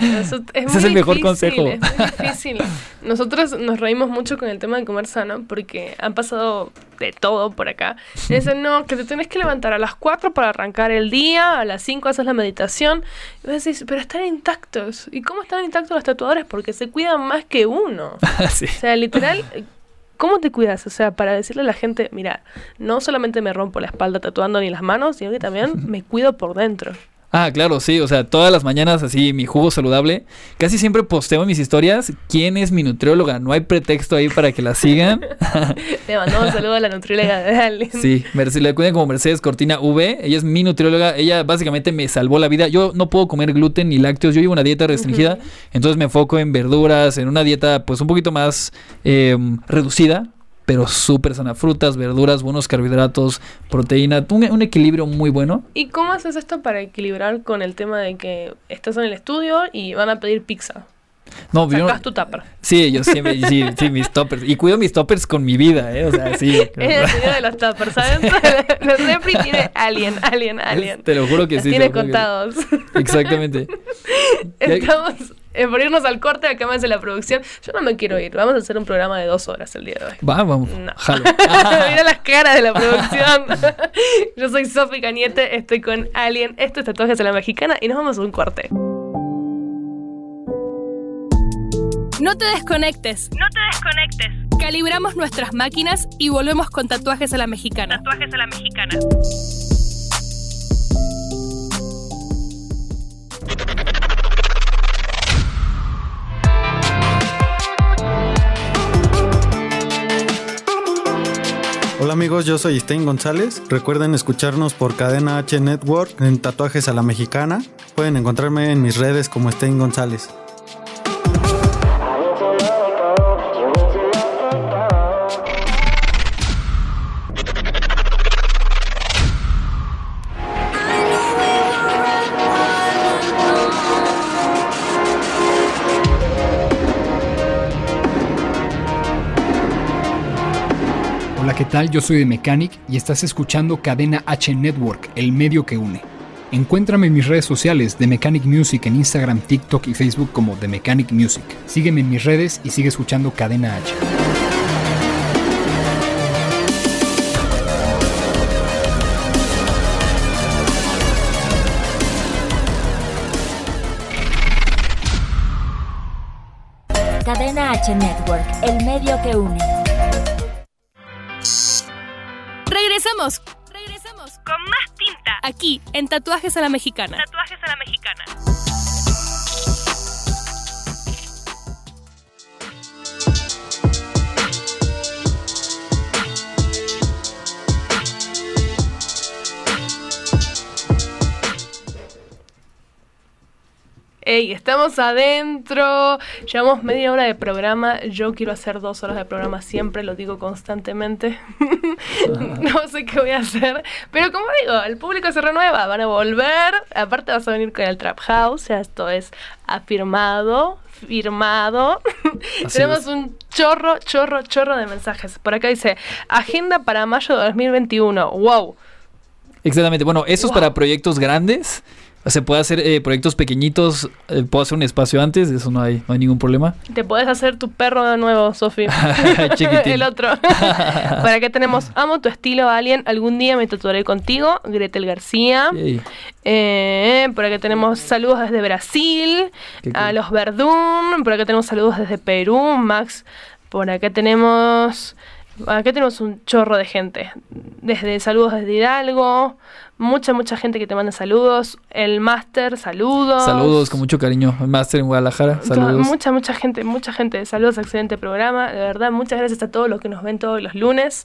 Eso es Ese muy es el mejor difícil, consejo. Es muy difícil. Nosotros nos reímos mucho con el tema de comer sano porque han pasado de todo por acá. Y dicen, no, que te tenés que levantar a las 4 para arrancar el día, a las 5 haces la meditación. Y vos decís, pero están intactos. ¿Y cómo están intactos los tatuadores? Porque se cuidan más que uno. Sí. O sea, literal, ¿cómo te cuidas? O sea, para decirle a la gente, mira, no solamente me rompo la espalda tatuando ni las manos, sino que también me cuido por dentro. Ah, claro, sí, o sea, todas las mañanas así mi jugo saludable. Casi siempre posteo en mis historias quién es mi nutrióloga. No hay pretexto ahí para que la sigan. Le mandamos un saludo a la nutrióloga de. Sí, Merce- le cuiden como Mercedes Cortina V. Ella es mi nutrióloga. Ella básicamente me salvó la vida. Yo no puedo comer gluten ni lácteos. Yo llevo una dieta restringida. Entonces me enfoco en verduras, en una dieta pues un poquito más eh, reducida. Pero súper sana. Frutas, verduras, buenos carbohidratos, proteína. Un, un equilibrio muy bueno. ¿Y cómo haces esto para equilibrar con el tema de que estás en el estudio y van a pedir pizza? No, yo no- Sacás tu tupper. Sí, yo siempre, sí, sí, mis toppers. Y cuido mis toppers con mi vida, ¿eh? O sea, sí. Es el señor de los tuppers, ¿saben? Los refri tiene alien, alien, alien. Te lo juro que Los sí. tiene que contados. Exactamente. Estamos eh, por irnos al corte, acá me hace la producción. Yo no me quiero ir. Vamos a hacer un programa de dos horas el día de hoy. Va, vamos. No. Jalo. Mira las caras de la producción. Yo soy Sofi Cañete, estoy con Alien. Esto es Tatuajes a la Mexicana y nos vamos a un corte. No te desconectes. No te desconectes. Calibramos nuestras máquinas y volvemos con tatuajes a la mexicana. Tatuajes a la mexicana. Hola amigos, yo soy Stein González. Recuerden escucharnos por Cadena H Network en Tatuajes a la Mexicana. Pueden encontrarme en mis redes como Stein González. ¿Qué tal? Yo soy de Mechanic y estás escuchando Cadena H Network, el medio que une. Encuéntrame en mis redes sociales de Mechanic Music en Instagram, TikTok y Facebook como The Mechanic Music. Sígueme en mis redes y sigue escuchando Cadena H. Cadena H Network, el medio que une. Regresamos. Regresamos Con más tinta. aquí en Tatuajes a la Mexicana. Tatuajes a la mexicana. Ey, estamos adentro. Llevamos media hora de programa. Yo quiero hacer dos horas de programa siempre, lo digo constantemente. no sé qué voy a hacer. Pero como digo, el público se renueva, van a volver. Aparte vas a venir con el Trap House. Ya esto es afirmado, firmado. Tenemos es. un chorro, chorro, chorro de mensajes. Por acá dice, agenda para mayo de 2021. Wow. Exactamente. Bueno, eso es para proyectos grandes. Se puede hacer eh, proyectos pequeñitos. eh, puedo hacer un espacio antes. Eso no hay, no hay ningún problema. Te puedes hacer tu perro de nuevo, Sofi. El otro. Por acá tenemos Amo tu estilo, Alien. Algún día me tatuaré contigo. Gretel García. Eh, por acá tenemos saludos desde Brasil. Qué A los Verdún. Por acá tenemos saludos desde Perú. Max. Por acá tenemos. Acá tenemos un chorro de gente. Desde saludos desde Hidalgo. Mucha, mucha gente que te manda saludos. El Máster, saludos. Saludos con mucho cariño. Master en Guadalajara. Saludos. Mucha, mucha gente, mucha gente. Saludos, excelente programa. De verdad, muchas gracias a todos los que nos ven todos los lunes.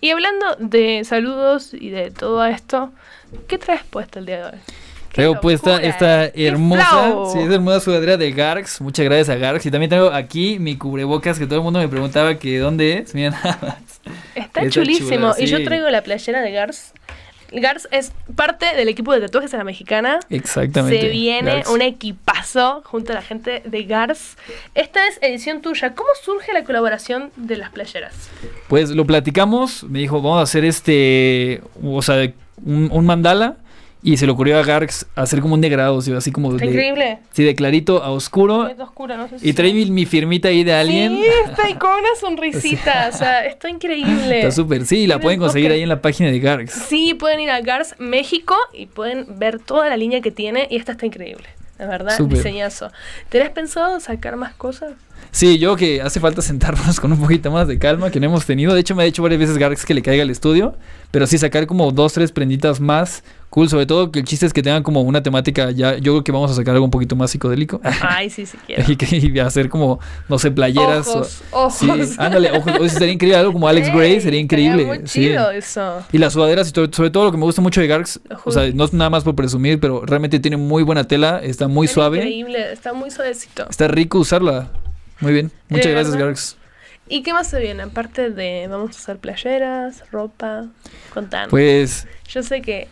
Y hablando de saludos y de todo esto, ¿qué traes puesto el día de hoy? ¡Qué Traigo puesta esta ¡Qué hermosa, sí, esta hermosa sudadera de Garx. Muchas gracias a Garx. Y también tengo aquí mi cubrebocas que todo el mundo me preguntaba que dónde es. Miren nada más. Está Está chulísimo. chula, Y yo traigo la playera de Gars. Gars es parte del equipo de tatuajes a la mexicana. Exactamente. Se viene Garx. un equipazo junto a la gente de Gars. Esta es edición tuya. ¿Cómo surge la colaboración de las playeras? Pues lo platicamos. Me dijo, vamos a hacer este, o sea, un, un mandala. Y se le ocurrió a Garx hacer como un degradado, sea, así como Está de, increíble. sí, de clarito a oscuro. Es oscura, no sé si Y trae mi, mi firmita ahí de alguien. Sí, está ahí con una sonrisita. o sea, está increíble. Está súper. Sí, la pueden conseguir ahí en la página de Garx. Sí, pueden ir a Gars México y pueden ver toda la línea que tiene. Y esta está increíble. De verdad, Súper. diseñazo. ¿Tenés pensado sacar más cosas? Sí, yo que hace falta sentarnos con un poquito más de calma que no hemos tenido. De hecho, me ha dicho varias veces Garx que le caiga al estudio. Pero sí, sacar como dos, tres prenditas más cool. Sobre todo que el chiste es que tengan como una temática ya. Yo creo que vamos a sacar algo un poquito más psicodélico. Ay, sí, sí quiero. y, que, y hacer como, no sé, playeras. o- Ojos, ojos. Sí, ándale, ojos. Sería increíble. Algo como Alex Gray sería increíble. muy sí. chido eso. Y las sudaderas, y sobre, sobre todo lo que me gusta mucho de Garx, o sea, no es nada más por presumir, pero realmente tiene muy buena tela, está muy suave, Increíble, está muy suavecito. está rico usarla. Muy bien, muchas ¿De gracias? Garx. ¿Y qué más se viene? Aparte de, vamos a usar playeras, ropa, contanos. Pues Yo sé que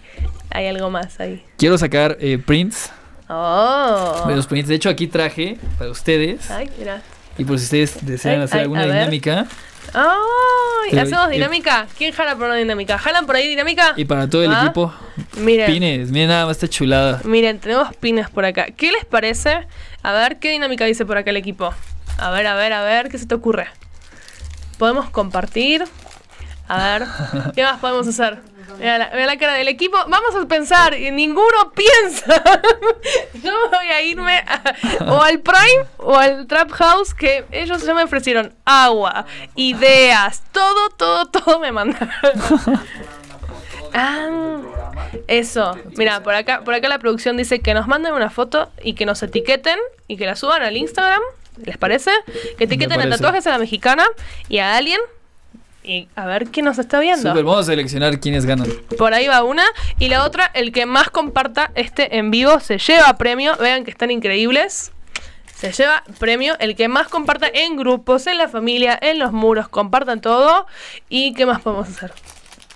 hay algo más ahí. quiero sacar eh, prints, Oh. los prints. De hecho, aquí traje para ustedes. Ay, mira. Y por si ustedes desean Ay, hacer ay, alguna dinámica. ¡Ay! ¿Hacemos eh, dinámica? ¿Quién jala por una dinámica? ¿Jalan por ahí dinámica? Y para todo el ¿Ah? equipo, Miren. pines. Miren nada más esta chulada. Miren, tenemos pines por acá. ¿Qué les parece? A ver, ¿qué dinámica dice por acá el equipo? A ver, a ver, a ver, ¿qué se te ocurre? ¿Podemos compartir? A ver, ¿qué más podemos hacer? Mira la, cara del equipo. Vamos a pensar. Y ninguno piensa. Yo voy a irme a- o al Prime o al Trap House que ellos ya me ofrecieron agua, ideas, todo, todo, todo me mandaron. Ah, eso. Mira, por acá, por acá la producción dice que nos manden una foto y que nos etiqueten y que la suban al Instagram. ¿Les parece? Que etiqueten a tatuajes a la mexicana y a alguien. Y a ver quién nos está viendo. Super, vamos a seleccionar quiénes ganan. Por ahí va una. Y la otra, el que más comparta este en vivo se lleva premio. Vean que están increíbles. Se lleva premio el que más comparta en grupos, en la familia, en los muros. Compartan todo. ¿Y qué más podemos hacer?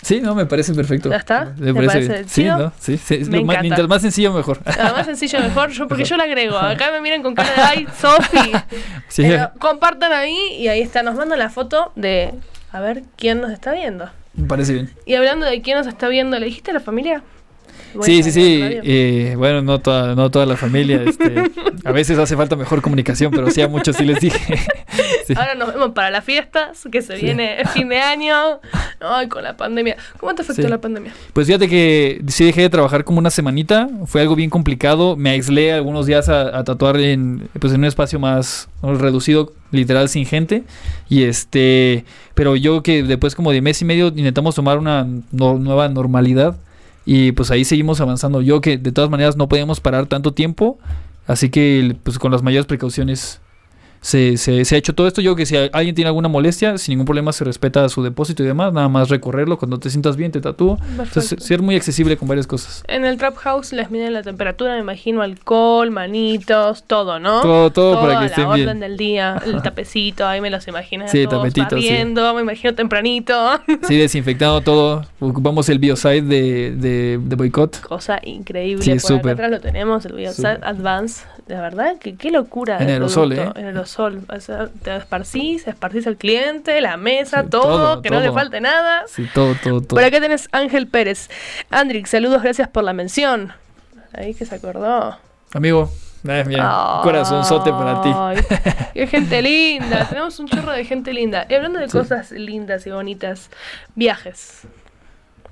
Sí, no, me parece perfecto. ¿Ya está? Me ¿Te parece, parece bien. Sí? ¿no? Sí, sí, Me lo más- mientras más sencillo, mejor. Nada más sencillo mejor, yo, porque yo la agrego. Acá me miran con cara de ay, Sofi. Sí. Compartan ahí y ahí está. Nos mandan la foto de a ver quién nos está viendo. Me parece bien. Y hablando de quién nos está viendo, ¿le dijiste a la familia? Sí, sí, sí. eh, bueno, no toda, no toda la familia. Este, a veces hace falta mejor comunicación, pero sí a muchos sí les dije. Sí. Ahora nos vemos para las fiestas, que se viene fin de año. Ay, con la pandemia. ¿Cómo te afectó Sí. la pandemia? Pues fíjate que sí dejé de trabajar como una semanita, fue algo bien complicado, me aislé algunos días a, a tatuar en, pues en un espacio más reducido, literal sin gente, y este, pero yo que después como de mes y medio intentamos tomar una no- nueva normalidad y pues ahí seguimos avanzando, yo que de todas maneras no podíamos parar tanto tiempo, así que pues con las mayores precauciones se, se, se ha hecho todo esto. Yo creo que si alguien tiene alguna molestia, sin ningún problema se respeta su depósito y demás. Nada más recorrerlo. Cuando te sientas bien, te tatúo. Entonces, ser muy accesible con varias cosas. En el Trap House les miden la temperatura, me imagino, alcohol, manitos, todo, ¿no? Todo, todo para que la estén orden bien. del día, el tapecito, ahí me los imagino. Sí, tapetito, sí. barriendo, me imagino tempranito. Sí, desinfectado todo. Ocupamos el biocide de, de, de boicot. Cosa increíble. Sí, Por acá atrás lo tenemos, el Biosat Súper. Advance. De verdad, que qué locura. En aerosol, ¿eh? En aerosol. O sea, te esparcís, esparcís al cliente, la mesa, Sí, todo, todo, que no le falte nada. Sí, todo, todo, todo. Por acá tenés Ángel Pérez. Andrix, saludos, gracias por la mención. Ahí que se acordó. Amigo, mira, un corazonzote para ti. Qué gente linda. Tenemos un chorro de gente linda. Y hablando de Sí. cosas lindas y bonitas, viajes.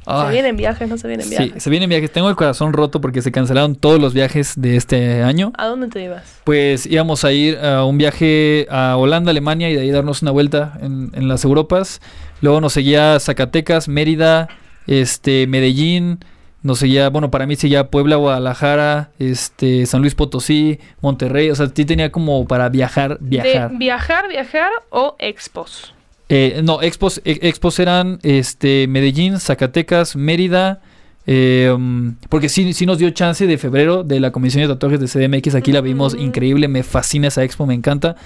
¿Se Ay, vienen viajes? ¿No se vienen sí, viajes? se vienen viajes. Tengo el corazón roto porque se cancelaron todos los viajes de este año. ¿A dónde te ibas? Pues íbamos a ir a un viaje a Holanda, Alemania y de ahí darnos una vuelta en, en las Europas. Luego nos seguía Zacatecas, Mérida, este, Medellín. Nos seguía, bueno, para mí seguía Puebla, Guadalajara, este, San Luis Potosí, Monterrey. O sea, sí tenía como para viajar, viajar. ¿De viajar, viajar o expos? Eh, no, expos, e- expos eran este, Medellín, Zacatecas, Mérida. eh, um, porque sí, sí nos dio chance de febrero de la Comisión de Tatuajes de CDMX. Aquí la vimos increíble. Me fascina esa expo, me encanta.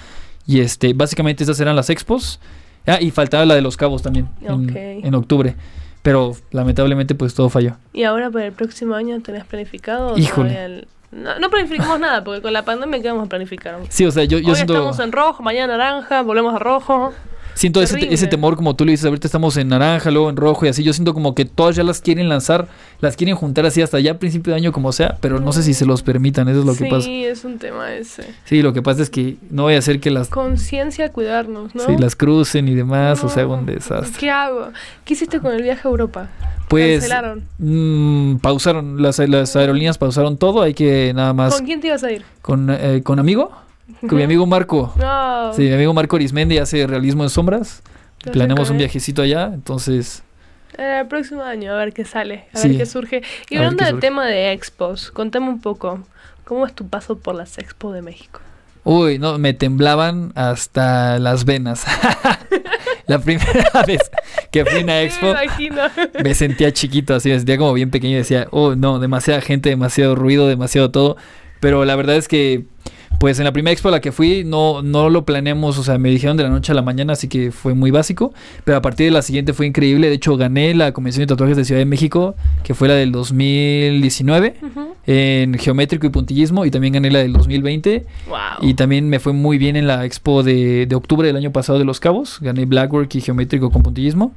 Y este, básicamente esas eran las expos. Ah, y faltaba la de los cabos también en, octubre. Pero lamentablemente, pues todo falló. ¿Y ahora para el próximo año tenés planificado? Híjole. el- No, no planificamos nada, porque con la pandemia, ¿qué vamos a planificar? Sí, o sea, yo, yo Hoy siento. estamos en rojo, mañana naranja, volvemos a rojo. Siento ese, ese temor, como tú le dices, ahorita estamos en naranja, luego en rojo y así. Yo siento como que todas ya las quieren lanzar, las quieren juntar así hasta ya a principio de año como sea, pero no sé si se los permitan, eso es lo que sí, pasa. es un tema ese. Sí, lo que pasa es que no voy a hacer que las, Conciencia, cuidarnos, ¿no? sí, las crucen y demás, o sea, un desastre. ¿Qué hago? ¿Qué hiciste con el viaje a Europa? Pues Cancelaron. mm, pausaron, las, las aerolíneas pausaron todo, hay que nada más ¿Con quién te ibas a ir? con, eh, con amigo, con mi amigo Marco. No. Sí, mi amigo Marco Arismendi hace realismo en sombras. Sé Planeamos un él. viajecito allá, entonces Eh, el próximo año, a ver qué sale, a Sí. ver qué surge. Y A hablando del tema de expos, contame un poco, ¿cómo es tu paso por las expos de México? Uy, no, me temblaban hasta las venas. la primera vez que fui a una Sí, expo, Me imagino. me sentía chiquito, así, me sentía como bien pequeño y decía, oh, no, demasiada gente, demasiado ruido, demasiado todo. Pero la verdad es que, pues en la primera expo a la que fui, no, no lo planeamos, o sea, me dijeron de la noche a la mañana, así que fue muy básico. Pero a partir de la siguiente fue increíble. De hecho, gané la Convención de Tatuajes de Ciudad de México, que fue la del 2019, Ujú. en geométrico y puntillismo, y también gané la del 2020. Wow. Y también me fue muy bien en la expo de, de octubre del año pasado de Los Cabos. Gané Blackwork y geométrico con puntillismo.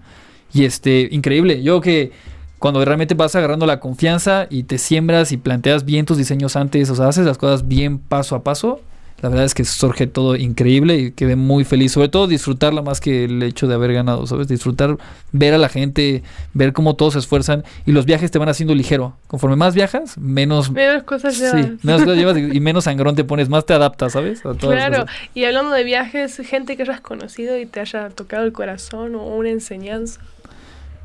Y este, increíble. Yo que cuando realmente vas agarrando la confianza y te siembras y planteas bien tus diseños antes, o sea, haces las cosas bien paso a paso, la verdad es que surge todo increíble y quedé muy feliz. Sobre todo disfrutarla más que el hecho de haber ganado, ¿sabes? Disfrutar, ver a la gente, ver cómo todos se esfuerzan y los viajes te van haciendo ligero. Conforme más viajas, menos... Menos cosas Sí, llevas. menos cosas llevas y y menos sangrón te pones, más te adaptas, ¿sabes? A todas las Claro, y hablando de viajes, gente que hayas conocido y te haya tocado el corazón o una enseñanza.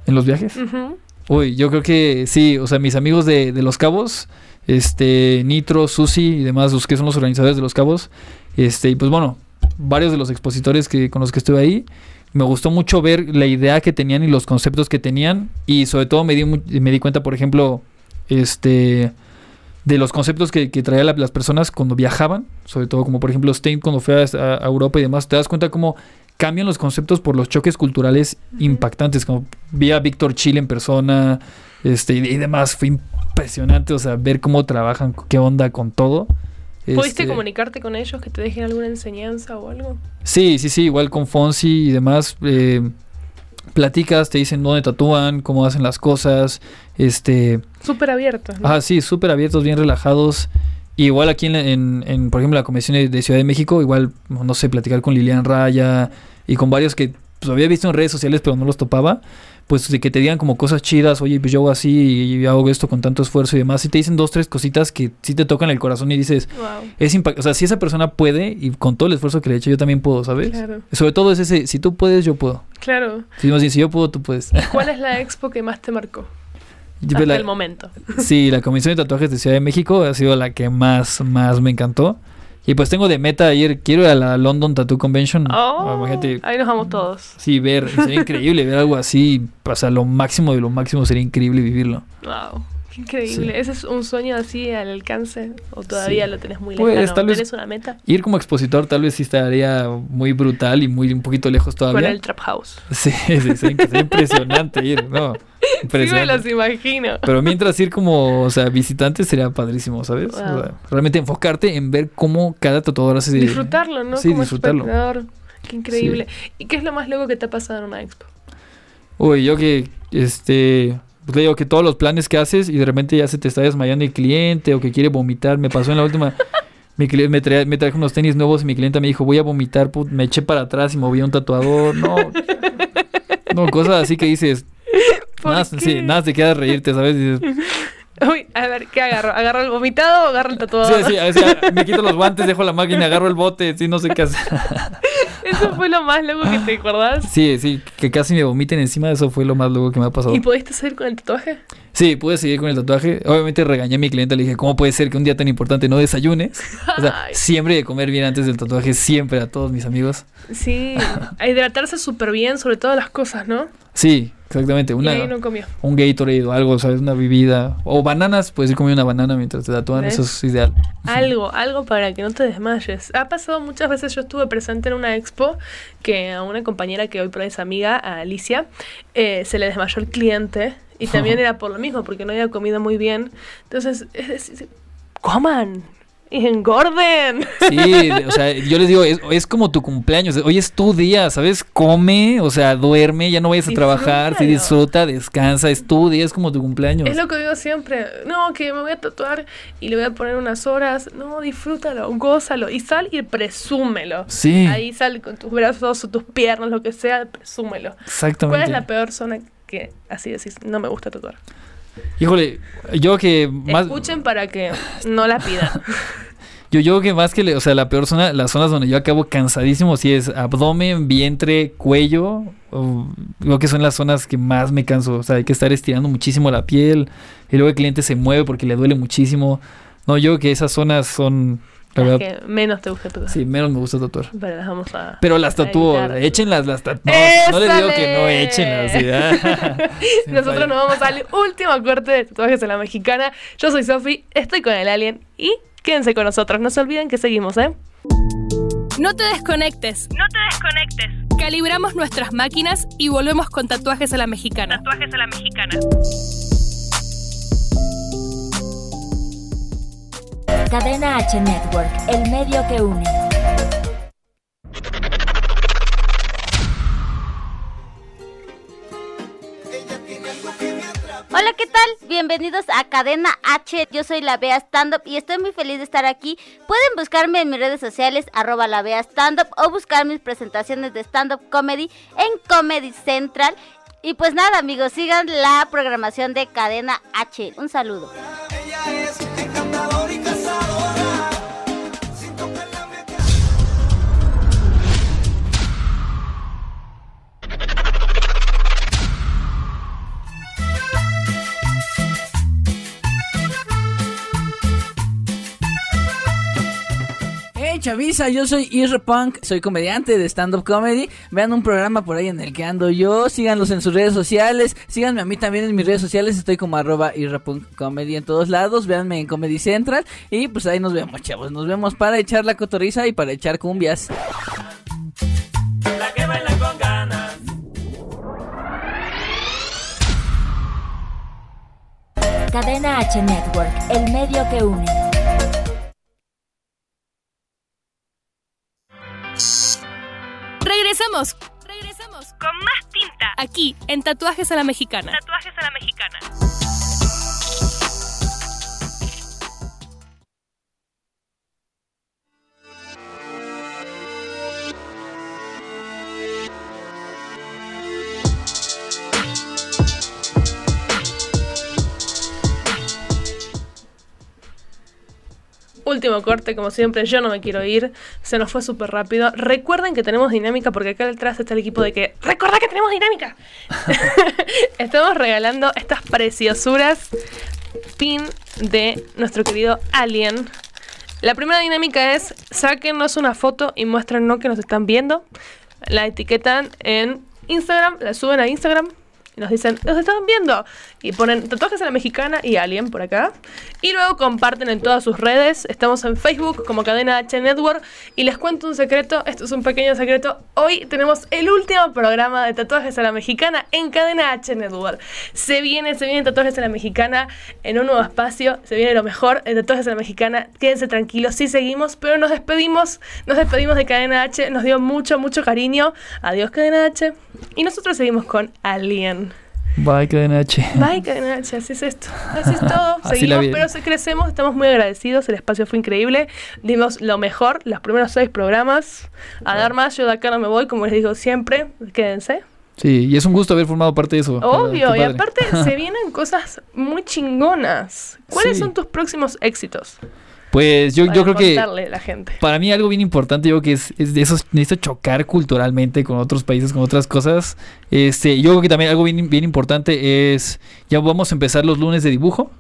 ¿En los viajes? Ujú. Uy, yo creo que sí, o sea, mis amigos de, de Los Cabos, este, Nitro, Susi y demás, los que son los organizadores de Los Cabos, este, y pues bueno, varios de los expositores que, con los que estuve ahí, me gustó mucho ver la idea que tenían y los conceptos que tenían, y sobre todo me di, me di cuenta, por ejemplo, este, de los conceptos que, que traían la- las personas cuando viajaban, sobre todo como por ejemplo Stein cuando fue a, a Europa y demás, te das cuenta cómo cambian los conceptos por los choques culturales impactantes, como vi a Víctor Chile en persona, este, y, demás, fue impresionante, o sea, ver cómo trabajan, qué onda con todo. ¿Pudiste Este, comunicarte con ellos que te dejen alguna enseñanza o algo? Sí, sí, sí, igual con Fonsi y demás. eh, platicas, te dicen dónde tatúan, cómo hacen las cosas. Este, Súper abiertos. ¿no? ah, sí, súper abiertos, bien relajados. Y igual aquí en, en, en, por ejemplo, la de, de Ciudad de México, igual, no sé, platicar con Lilian Raya y con varios que pues había visto en redes sociales, pero no los topaba, pues de que te digan como cosas chidas, oye, pues yo hago así y hago esto con tanto esfuerzo y demás, y te dicen dos, tres cositas que sí te tocan el corazón y dices, Wow. es impact o sea, si esa persona puede y con todo el esfuerzo que le he hecho, yo también puedo, ¿sabes? Claro, Sobre todo es ese, si tú puedes, yo puedo. claro. Si, si yo puedo, tú puedes. ¿Cuál es la expo que más te marcó? Yo, Hasta la- el momento. Sí, la Comisión de Tatuajes de Ciudad de México ha sido la que más, más me encantó. Y pues tengo de meta ir, quiero ir a la London Tattoo Convention. Oh, Ah, imagínate, ahí nos vamos todos. sí, ver, sería increíble ver algo así, o sea, lo máximo de lo máximo sería increíble vivirlo. Wow. Qué increíble. ¿Ese es un sueño así al alcance? ¿O todavía Sí. lo tenés muy Pues, lejano? tal vez- ¿Tenés una meta? Ir como expositor tal vez sí estaría muy brutal y muy un poquito lejos Con todavía. el Trap House. Sí, sí, sí, sería impresionante ir, ¿no? Sí me los imagino. Pero mientras ir como, o sea, visitante sería padrísimo, ¿sabes? O sea, Wow. realmente enfocarte en ver cómo cada tatuador hace... Disfrutarlo, ¿no? Sí, Como disfrutarlo. espectador. Qué increíble. ¿Y qué es lo más loco que te ha pasado en una expo? Uy, yo que, este, pues le digo que todos los planes que haces y de repente ya se te está desmayando el cliente o que quiere vomitar. Me pasó en la última, mi cliente me, trae- me trajo unos tenis nuevos y mi cliente me dijo, voy a vomitar, put- me eché para atrás y moví a un tatuador. No, no, cosas así que dices, ¿Por nada, sí, nada te queda reírte, ¿sabes? Y dices, Uy, a ver, ¿qué agarro? ¿Agarro el vomitado o agarro el tatuador? sí, sí, o sea, me quito los guantes, dejo la máquina, agarro el bote, sí, no sé qué hacer. Eso fue lo más loco que te acordás. Sí, sí, que casi me vomiten encima, eso fue lo más loco que me ha pasado. ¿Y pudiste seguir con el tatuaje? Sí, pude seguir con el tatuaje. Obviamente regañé a mi cliente, le dije, ¿cómo puede ser que un día tan importante no desayunes? O sea, siempre de comer bien antes del tatuaje, siempre a todos mis amigos. Sí, a hidratarse súper bien sobre todas las cosas, ¿no? Sí, exactamente. Una, y ahí no comió. Un Gatorade o algo, ¿sabes? Una bebida. O bananas, puedes ir comiendo una banana mientras te tatúan, ¿Ves? eso es ideal. Algo, algo para que no te desmayes. Ha pasado muchas veces, yo estuve presente en una expo que a una compañera que hoy por ahí es amiga, a Alicia, eh, se le desmayó el cliente y también era por lo mismo, porque no había comido muy bien. Entonces, es decir, coman engorden. Sí, o sea, yo les digo, es, es como tu cumpleaños, hoy es tu día, ¿sabes? Come, o sea, duerme, ya no vayas a trabajar, sí, disfruta, descansa, es tu día, es como tu cumpleaños. Es lo que digo siempre. No, que me voy a tatuar y le voy a poner unas horas. No, disfrútalo, gózalo. Y sal y presúmelo. Sí. Ahí sal con tus brazos o tus piernas, lo que sea, presúmelo. Exactamente. ¿Cuál es la peor zona que así decís? No me gusta tatuar. Híjole, yo que más... Escuchen para que no la pidan. Yo, yo que más que, le- o sea, la peor zona, las zonas donde yo acabo cansadísimo, sí es abdomen, vientre, cuello. o- Creo que son las zonas que más me canso. O sea, hay que estar estirando muchísimo la piel. Y luego el cliente se mueve porque le duele muchísimo. No, yo que esas zonas son, la las verdad, que menos te gusta tatuar. sí, menos me gusta tatuar. Pero las vamos a. Pero las a tatúo, échenlas, las tatúo. No, no les digo que no échenlas. sí, ah. Nosotros nos vamos al último corte de tatuajes en la mexicana. Yo soy Sofi, estoy con el alien y quédense con nosotros. No se olviden que seguimos, ¿eh? No te desconectes. No te desconectes. Calibramos nuestras máquinas y volvemos con tatuajes a la mexicana. Tatuajes a la mexicana. Cadena H Network, el medio que une. Hola, ¿qué tal? Bienvenidos a Cadena H. Yo soy la Bea Stand Up y estoy muy feliz de estar aquí. Pueden buscarme en mis redes sociales, arroba la Bea Stand Up, o buscar mis presentaciones de stand up comedy en Comedy Central. Y pues nada, amigos, sigan la programación de Cadena H. Un saludo. Hey Chavisa, yo soy Isra Punk, soy comediante de stand-up comedy. Vean un programa por ahí en el que ando yo, síganlos en sus redes sociales, síganme a mí también en mis redes sociales, estoy como arroba Isra Punk Comedy en todos lados, véanme en Comedy Central y pues ahí nos vemos chavos, nos vemos para echar la cotorriza y para echar cumbias. La que baila con ganas. Cadena H Network, el medio que une. Regresamos. Regresamos Con más tinta. aquí en Tatuajes a la Mexicana. Tatuajes a la mexicana. Último corte, como siempre, yo no me quiero ir. Se nos fue súper rápido. Recuerden que tenemos dinámica porque acá detrás está el equipo de que. ¡Recordá que tenemos dinámica! Estamos regalando estas preciosuras pin de nuestro querido Alien. La primera dinámica es sáquenos una foto y muéstrenos que nos están viendo. La etiquetan en Instagram, la suben a Instagram nos dicen, nos están viendo. Y ponen tatuajes a la mexicana y Alien por acá. Y luego comparten en todas sus redes. Estamos en Facebook como Cadena H Network. Y les cuento un secreto, esto es un pequeño secreto. Hoy tenemos el último programa de tatuajes a la mexicana en Cadena H Network. Se viene, se viene tatuajes a la mexicana en un nuevo espacio. Se viene lo mejor en tatuajes a la mexicana. Quédense tranquilos, sí seguimos, pero nos despedimos. Nos despedimos de Cadena H. Nos dio mucho, mucho cariño. Adiós, Cadena H. Y nosotros seguimos con Alien. Bye, cadena H. Bye, Cadena H, así es esto. Así es todo. Así Seguimos, pero se- crecemos, estamos muy agradecidos. El espacio fue increíble. Dimos lo mejor, los primeros seis programas. A dar más, yo de acá no me voy, como les digo siempre. Quédense. Sí, y es un gusto haber formado parte de eso. Obvio, y aparte se vienen cosas muy chingonas. ¿Cuáles Sí. son tus próximos éxitos? Pues yo, yo creo que la gente. para mí algo bien importante, yo creo que es, es de esos, necesito chocar culturalmente con otros países, con otras cosas. Este, yo creo que también algo bien, bien importante es, ya vamos a empezar los lunes de dibujo.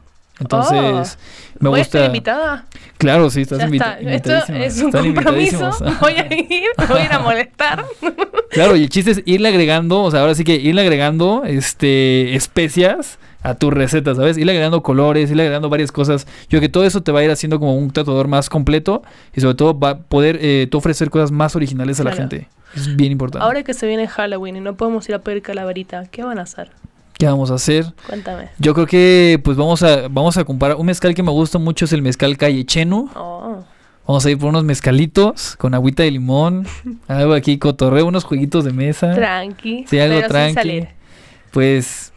Entonces, me ¿Voy a gusta... estar invitada? Claro, sí, estás Ya invita- está. Esto es un compromiso. Voy a ir, voy a ir a molestar. Claro, y el chiste es irle agregando, o sea, ahora sí que irle agregando este especias a tu receta, ¿sabes? Irle agregando colores, irle agregando varias cosas. Yo creo que todo eso te va a ir haciendo como un tatuador más completo y sobre todo va a poder eh, tú ofrecer cosas más originales a la gente. Es bien importante. Ahora que se viene Halloween y no podemos ir a pedir calaverita, ¿qué van a hacer? ¿Qué vamos a hacer? Cuéntame. Yo creo que pues vamos a vamos a comparar un mezcal que me gusta mucho es el mezcal Calle Chenu. Oh. Vamos a ir por unos mezcalitos con agüita de limón, algo aquí cotorreo, unos jueguitos de mesa. Tranqui. Sí, algo pero sin tranqui. salir. Pues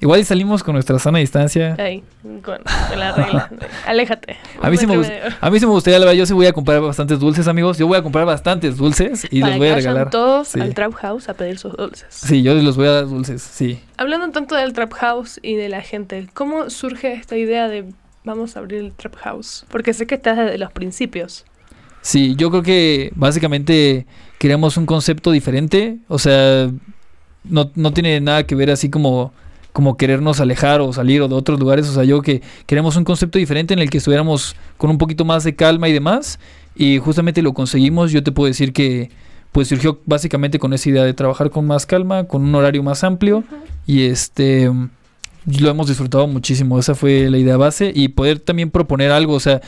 igual y salimos con nuestra sana distancia. Ahí, con, con la regla. Aléjate. A mí, sí me, a mí sí me gustaría, la verdad, yo sí voy a comprar bastantes dulces, amigos. Yo voy a comprar bastantes dulces y Para los voy a regalar. todos Sí. al Trap House a pedir sus dulces. Sí, yo los voy a dar dulces, sí. Hablando tanto del Trap House y de la gente, ¿cómo surge esta idea de vamos a abrir el Trap House? Porque sé que estás desde los principios. Sí, yo creo que básicamente queríamos un concepto diferente. O sea, no, no tiene nada que ver así como, como querernos alejar o salir o de otros lugares. O sea, yo que queremos un concepto diferente en el que estuviéramos con un poquito más de calma y demás. Y justamente lo conseguimos. Yo te puedo decir que pues surgió básicamente con esa idea de trabajar con más calma, con un horario más amplio. Y este lo hemos disfrutado muchísimo. Esa fue la idea base. Y poder también proponer algo. O sea,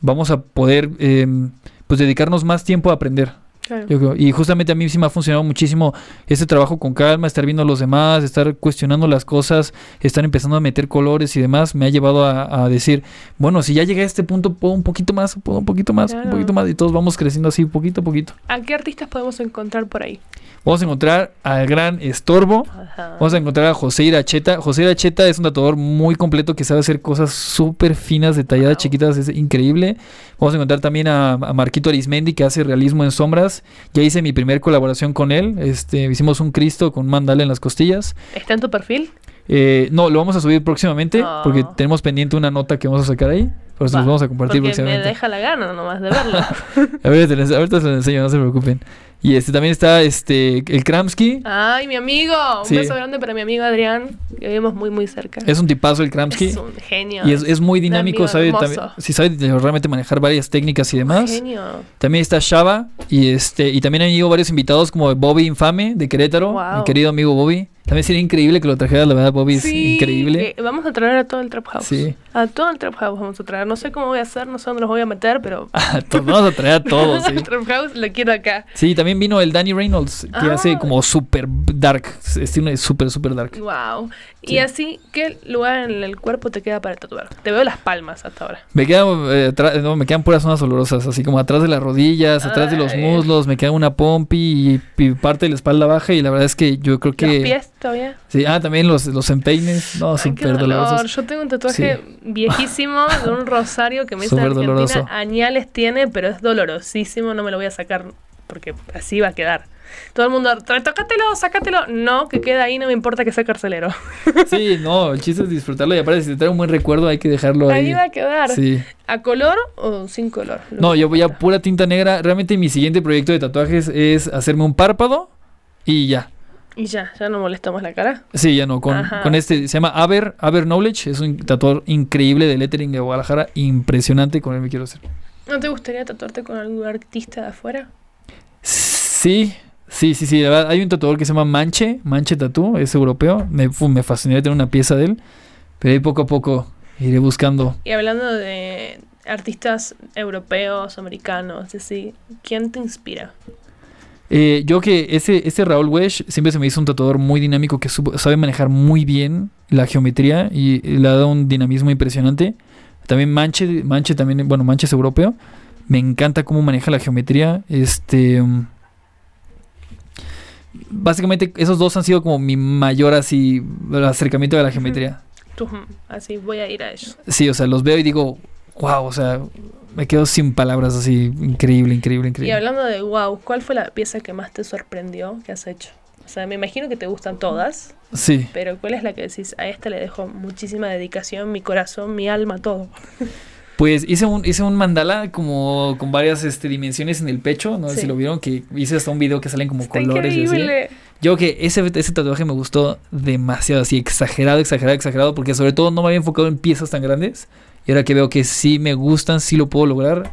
vamos a poder em, pues dedicarnos más tiempo a aprender. Claro. Yo creo. Y justamente a mí sí me ha funcionado muchísimo ese trabajo con calma, estar viendo a los demás, estar cuestionando las cosas, estar empezando a meter colores y demás, me ha llevado a, a decir, bueno, si ya llegué a este punto, puedo un poquito más, puedo un poquito más, un poquito más, y todos vamos creciendo así, poquito a poquito. ¿A qué artistas podemos encontrar por ahí? Vamos a encontrar al gran Estorbo, Ajá. vamos a encontrar a José Iracheta. José Iracheta es un tatuador muy completo que sabe hacer cosas súper finas, detalladas, Wow. chiquitas, es increíble. Vamos a encontrar también a, a Marquito Arismendi que hace realismo en sombras. Ya hice mi primer colaboración con él. Este, hicimos un Cristo con un mandala en las costillas. ¿Está en tu perfil? Eh, no, lo vamos a subir próximamente Oh. porque tenemos pendiente una nota que vamos a sacar ahí. Por eso Va, los vamos a compartir Porque me próximamente. deja la gana nomás de verlo. A ver, ahorita se lo enseño, no se preocupen. Y este también está este el Kramsky. Ay, mi amigo. Un Sí. beso grande para mi amigo Adrián, que vivimos muy, muy cerca. Es un tipazo el Kramsky. Es un genio. Y es, es muy dinámico, sabe también, sí sabe realmente manejar varias técnicas y demás. Genio. También está Shaba y este y también han ido varios invitados como Bobby Infame de Querétaro, Wow. mi querido amigo Bobby. También sería increíble que lo trajeras, la verdad, Bobby es Sí, increíble. eh, vamos a traer a todo el Trap House. Sí. A todo el Trap House vamos a traer. No sé cómo voy a hacer, no sé dónde los voy a meter, pero. Pues vamos a traer a todos, sí. el Trap House lo quiero acá. Sí, también vino el Danny Reynolds, que Ah. hace como super dark, estilo super super dark. Wow. Sí. Y así, ¿qué lugar en el cuerpo te queda para tatuar? Te veo las palmas hasta ahora. Me quedan, eh, no, me quedan puras zonas olorosas, así como atrás de las rodillas, atrás de los muslos, me queda una pompi y, y parte de la espalda baja y la verdad es que yo creo que... ¿Los pies todavía? Sí, ah, también los, los empeines, no, súper dolor. dolorosos. Yo tengo un tatuaje viejísimo de un rosario que me hizo en Argentina. doloroso. Añales tiene, pero es dolorosísimo. No me lo voy a sacar porque así va a quedar. Todo el mundo, retócatelo, sácatelo. No, que queda ahí, no me importa que sea carcelero. Sí, no, el chiste es disfrutarlo y aparte si te trae un buen recuerdo hay que dejarlo ahí. Ahí va a quedar. Sí. ¿A color o sin color? Lo No, yo voy a pura tinta negra. Realmente mi siguiente proyecto de tatuajes es hacerme un párpado y ya. Y ya, ya no molestamos la cara. Sí, ya no, con, con este, se llama Aber, Aber Knowledge, es un tatuador increíble de lettering de Guadalajara, impresionante, con él me quiero hacer. ¿No te gustaría tatuarte con algún artista de afuera? Sí, sí, sí, sí, la verdad, hay un tatuador que se llama Manche, Manche Tattoo, es europeo, me, fu- me fascinaría tener una pieza de él, pero ahí poco a poco iré buscando. Y hablando de artistas europeos, americanos, así, ¿quién te inspira? Eh, yo que ese, ese Raúl Wesh siempre se me hizo un tatuador muy dinámico que supo- sabe manejar muy bien la geometría y, le ha dado un dinamismo impresionante. También Manche, Manche también, bueno, Manche es europeo. Me encanta cómo maneja la geometría. Este um, básicamente esos dos han sido como mi mayor así acercamiento a la geometría. Mm, así, voy a ir a ellos. Sí, o sea, los veo y digo, wow, o sea, me quedo sin palabras así, increíble, increíble, Y increíble. hablando de wow, ¿cuál fue la pieza que más te sorprendió que has hecho? O sea, me imagino que te gustan todas, Sí. pero ¿cuál es la que decís? A esta le dejo muchísima dedicación, mi corazón, mi alma, todo. Pues hice un, hice un mandala como con varias este, dimensiones en el pecho, no sé Sí. si lo vieron, que hice hasta un video que salen como Está colores y así. increíble. Yo que ese, ese tatuaje me gustó demasiado, así exagerado, exagerado, exagerado, porque sobre todo no me había enfocado en piezas tan grandes. Y ahora que veo que sí me gustan, sí lo puedo lograr,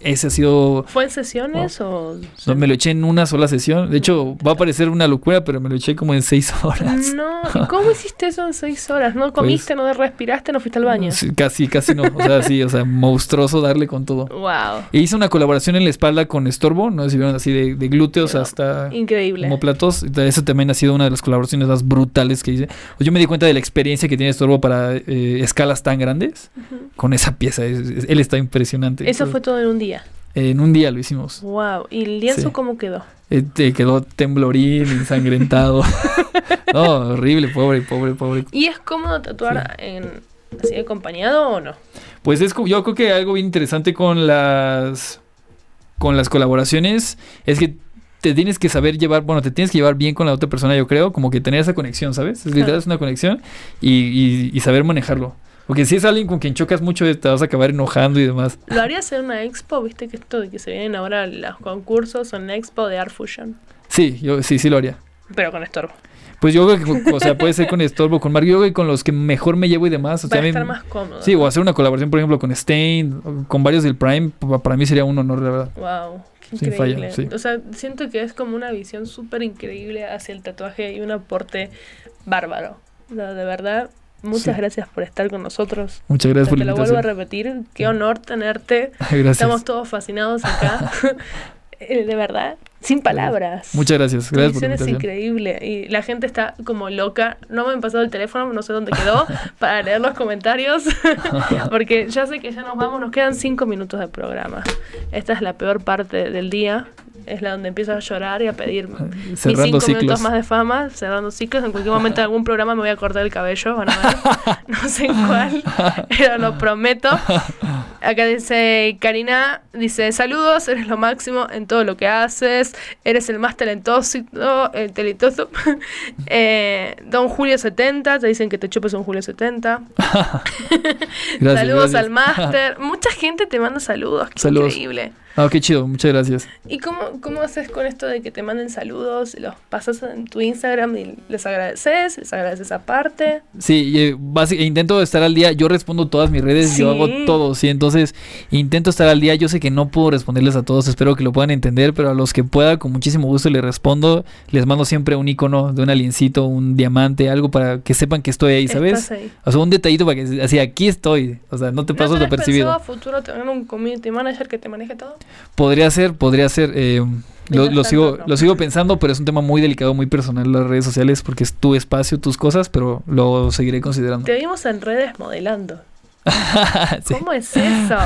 ese ha sido... ¿Fue en sesiones o...? No, me lo eché en una sola sesión. De hecho, va a parecer una locura, pero me lo eché como en seis horas. No, ¿y cómo hiciste eso en seis horas? ¿No comiste, no respiraste, no fuiste al baño? Pues casi, casi no. O sea, sí, o sea, monstruoso darle con todo. Wow, E hice una colaboración en la espalda con Estorbo, no si vieron así de, de glúteos hasta increíble. platos. Eso también ha sido una de las colaboraciones más brutales que hice. Pues yo me di cuenta de la experiencia que tiene Estorbo para eh, escalas tan grandes con esa pieza. Es- es- él está impresionante. Eso fue todo en un día. En un día lo hicimos. Wow, ¿y el lienzo Sí. cómo quedó? Eh, te quedó temblorín, ensangrentado. no, horrible, pobre, pobre, pobre. ¿Y es cómodo tatuar en así acompañado o no? Pues es yo creo que algo bien interesante con las con las colaboraciones es que te tienes que saber llevar, bueno, te tienes que llevar bien con la otra persona, yo creo, como que tener esa conexión, ¿sabes? Es literal, es una conexión y, y- y saber manejarlo. Porque si es alguien con quien chocas mucho, te vas a acabar enojando y demás. ¿Lo harías en una expo? ¿Viste que esto de que se vienen ahora los concursos en expo de Art Fusion? Sí, yo sí, sí lo haría. Pero con estorbo. Pues yo creo que, o sea, puede ser con Estorbo, con Mario, yo creo que con los que mejor me llevo y demás. O sea, Para estar más cómodo. Sí, o hacer una colaboración, por ejemplo, con Stain, con varios del Prime, pa- para mí sería un honor, la verdad. Wow, Sin falla, increíble. sí. O sea, siento que es como una visión súper increíble hacia el tatuaje y un aporte bárbaro. O sea, de verdad, muchas Sí. gracias por estar con nosotros. Muchas gracias O sea, por te la lo vuelvo a repetir, qué honor tenerte. Gracias. Estamos todos fascinados acá. Eh, de verdad, sin palabras. Muchas gracias. Tu Gracias por la es increíble y la gente está como loca. No me han pasado el teléfono, no sé dónde quedó, para leer los comentarios. Porque ya sé que ya nos vamos, nos quedan cinco minutos de programa. Esta es la peor parte del día. Es la donde empiezo a llorar y a pedir mis cinco ciclos. minutos más de fama, cerrando ciclos. En cualquier momento en algún programa me voy a cortar el cabello, van a ver. No sé en cuál, pero lo prometo. Acá dice Karina, dice, saludos, eres lo máximo en todo lo que haces, eres el más talentoso, el talentoso. Eh, Don Julio 70, te dicen que te chupes un Julio 70. Gracias, saludos gracias. al máster. Mucha gente te manda saludos, qué Saludos. increíble. Ah, qué chido, muchas gracias. ¿Y cómo, cómo haces con esto de que te manden saludos? ¿Los pasas en tu Instagram y les agradeces? ¿Les agradeces aparte? Sí, eh, intento estar al día. Yo respondo todas mis redes, yo Sí. hago todo, sí. Entonces, intento estar al día. Yo sé que no puedo responderles a todos, espero que lo puedan entender, pero a los que pueda, con muchísimo gusto les respondo. Les mando siempre un icono de un aliencito, un diamante, algo para que sepan que estoy ahí, ¿sabes? Ahí. O sea, un detallito para que, así, aquí estoy. O sea, no te paso ¿No desapercibido. pensado a futuro tener un community manager que te maneje todo? Podría ser, podría ser. eh, lo, sigo, lo sigo pensando, pero es un tema muy delicado, muy personal las redes sociales, porque es tu espacio, tus cosas, pero lo seguiré considerando. Te vimos en redes modelando. Sí. ¿Cómo es eso?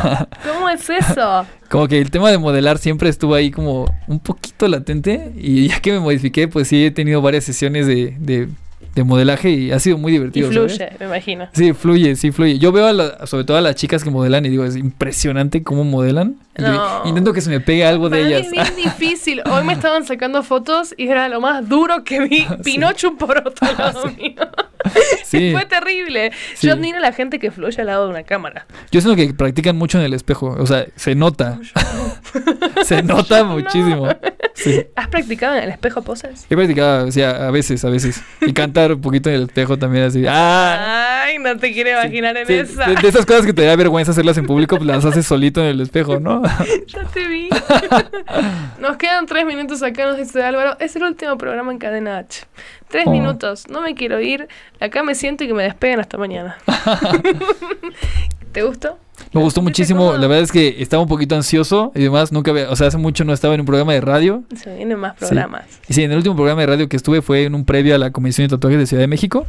¿Cómo es eso? Como que el tema de modelar siempre estuvo ahí como un poquito latente y ya que me modifiqué, pues sí he tenido varias sesiones de, de de modelaje y ha sido muy Y divertido. ¿sabes? fluye, me imagino. Sí, fluye, sí, fluye. Yo veo a la- sobre todo a las chicas que modelan y digo, es impresionante cómo modelan. No. intento que se me pegue algo de mí ellas. es bien difícil. Hoy me estaban sacando fotos y era lo más duro que vi. Pinocho por otro lado mío. Sí. Fue terrible. Sí. Yo admiro a la gente que fluye al lado de una cámara. Yo siento que practican mucho en el espejo. O sea, se nota. se nota muchísimo. Sí. ¿Has practicado en el espejo poses? He practicado, o sea, a veces, a veces. Y cantar un poquito en el espejo también así. ¡Ah! Ay, no te quiero imaginar en esa. de, de esas cosas que te da vergüenza hacerlas en público, pues las haces solito en el espejo, ¿no? Ya te vi. Nos quedan tres minutos acá, nos dice Álvaro. Es el último programa en Cadena H. Tres Oh. minutos. No me quiero ir. Acá me siento y que me despeguen hasta mañana. ¿Te gustó? Me gustó muchísimo. La verdad es que estaba un poquito ansioso y demás. Nunca había, o sea, hace mucho no estaba en un programa de radio. Se vienen más Sí. programas. Y sí, en el último programa de radio que estuve fue en un previo a la Comisión de Tatuajes de Ciudad de México.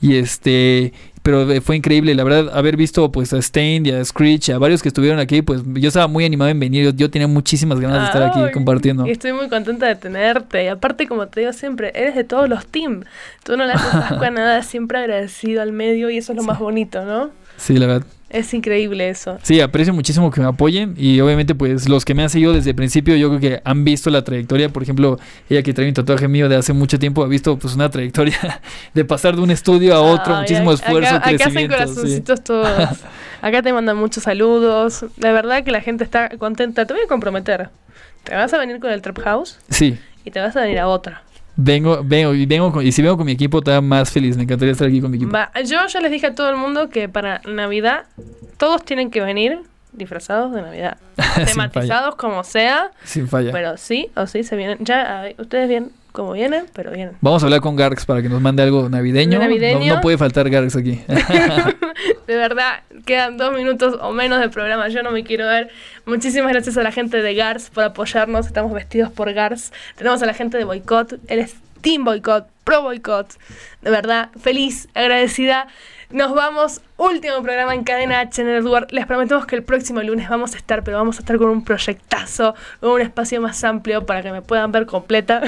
Y este, pero fue increíble, la verdad, haber visto pues a Stain y a Screech, a varios que estuvieron aquí, pues yo estaba muy animado en venir, yo, yo tenía muchísimas ganas de estar aquí compartiendo. Y estoy muy contenta de tenerte. Y aparte, como te digo siempre, eres de todos los teams. Tú no le haces asco a nada, siempre agradecido al medio y eso es lo más bonito, ¿no? Sí, la verdad. Es increíble eso. Sí, aprecio muchísimo que me apoyen y obviamente pues los que me han seguido desde el principio yo creo que han visto la trayectoria, por ejemplo, ella que trae un tatuaje mío de hace mucho tiempo ha visto pues una trayectoria de pasar de un estudio a otro, Ay, muchísimo acá- esfuerzo, acá, hacen crecimiento. sí. corazoncitos todos. Acá te mandan muchos saludos. De verdad que la gente está contenta. Te voy a comprometer. Te vas a venir con el Trap House Sí, y te vas a venir a otra. Vengo, vengo y vengo con- y si vengo con mi equipo todavía más feliz, me encantaría estar aquí con mi equipo. Va, yo ya les dije a todo el mundo que para Navidad todos tienen que venir disfrazados de Navidad. Tematizados como sea. Sin falla. Pero sí o sí se vienen. Ya, ustedes bien como vienen, pero vienen. Vamos a hablar con Garx para que nos mande algo navideño. ¿De navideño? No, no puede faltar Garx aquí. De verdad, quedan dos minutos o menos de programa. Yo no me quiero ver. Muchísimas gracias a la gente de Gars por apoyarnos. Estamos vestidos por Gars. Tenemos a la gente de Boycott. Él es Team Boycott, Pro Boycott. De verdad, feliz, agradecida. Nos vamos. Último programa en Cadena H Network. Les prometemos que el próximo lunes vamos a estar, pero vamos a estar con un proyectazo, con un espacio más amplio para que me puedan ver completa.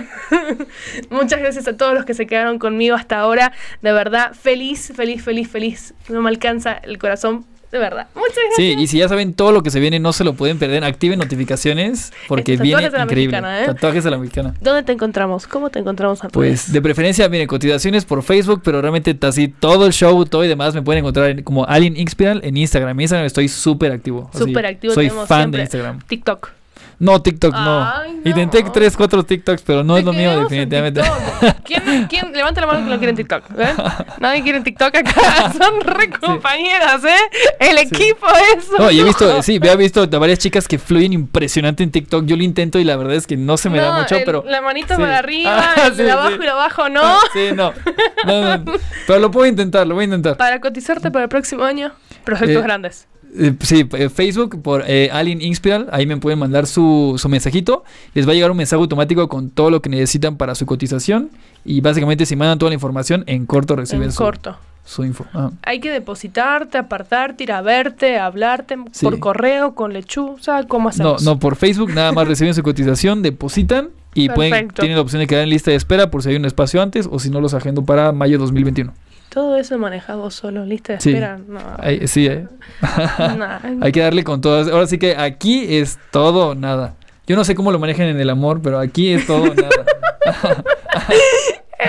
Muchas gracias a todos los que se quedaron conmigo hasta ahora. De verdad, feliz, feliz, feliz, feliz. No me alcanza el corazón. De verdad. Muchas gracias. Sí, y si ya saben todo lo que se viene, no se lo pueden perder. Activen notificaciones porque Estos viene tatuajes a la increíble. mexicana, ¿eh? Tatuajes a la mexicana. ¿Dónde te encontramos? ¿Cómo te encontramos a Pues de preferencia, miren, cotizaciones por Facebook, pero realmente así todo el show, todo y demás me pueden encontrar en- como Alien Inspiral en Instagram. En Instagram estoy súper activo. Súper activo Soy fan siempre. de Instagram. TikTok. No, TikTok no. Ay, no. Intenté tres, cuatro TikToks, pero no es lo mío, definitivamente. ¿Quién, quién? Levanta la mano que lo quiere en TikTok. ¿eh? Nadie quiere en TikTok acá. Son re compañeras, ¿eh? El equipo eso. No, y he visto, sí, he visto a varias chicas que fluyen impresionante en TikTok. Yo lo intento y la verdad es que no se me da No, mucho, el- pero. La manito sí. para arriba, Ah, el sí, de abajo sí. y lo abajo no. Sí, no. No, no. Pero lo puedo intentar, lo voy a intentar. Para cotizarte para el próximo año, proyectos Eh, grandes. Eh, sí, eh, Facebook por eh, Alien Inspiral, ahí me pueden mandar su, su mensajito. Les va a llegar un mensaje automático con todo lo que necesitan para su cotización. Y básicamente, si mandan toda la información, en corto reciben En su, corto. su info. Hay que depositarte, apartarte, ir a verte, hablarte Sí. por correo, con lechuza, ¿cómo No, hacemos? no, por Facebook nada más reciben su cotización, depositan y pueden, tienen la opción de quedar en lista de espera por si hay un espacio antes o si no los agendo para mayo 2021. Todo eso manejas vos solo, lista de Sí. espera. No. Ahí- sí, eh. Nah. hay que darle con todas. Ahora sí que aquí es todo nada. Yo no sé cómo lo manejan en el amor, pero aquí es todo nada.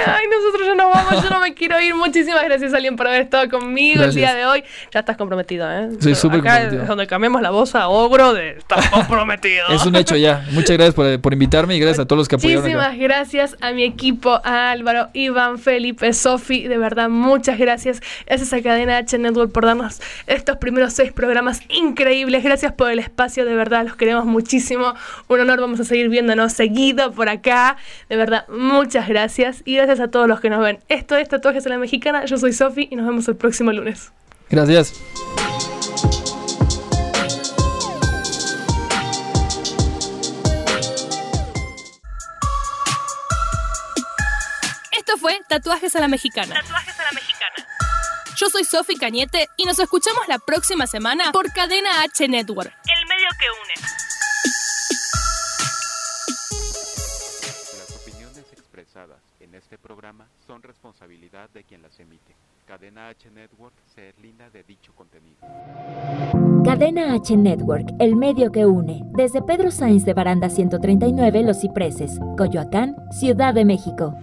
Ay, nosotros ya nos vamos, yo no me quiero ir. Muchísimas gracias, Alien, por haber estado conmigo Gracias. el día de hoy. Ya estás comprometido, ¿eh? Soy súper comprometido. donde cambiamos la voz a ogro de estás comprometido. es un hecho ya. Muchas gracias por, por invitarme y gracias a todos los que apoyaron. acá. Muchísimas gracias a mi equipo, a Álvaro, Iván, Felipe, Sofi, de verdad, muchas gracias. Gracias a Cadena H Network por darnos estos primeros seis programas increíbles. Gracias por el espacio, de verdad, los queremos muchísimo. Un honor, vamos a seguir viéndonos seguido por acá. De verdad, muchas gracias. Y gracias a todos los que nos ven. Esto es Tatuajes a la Mexicana. Yo soy Sofi y nos vemos el próximo lunes. Gracias. Esto fue Tatuajes a la Mexicana. Tatuajes a la mexicana. Yo soy Sofi Cañete y nos escuchamos la próxima semana por Cadena H Network. El medio que une. de quien las emite. Cadena H Network se deslinda de dicho contenido. Cadena H Network, el medio que une, desde Pedro Sáenz de Baranda 139, Los Cipreses, Coyoacán, Ciudad de México.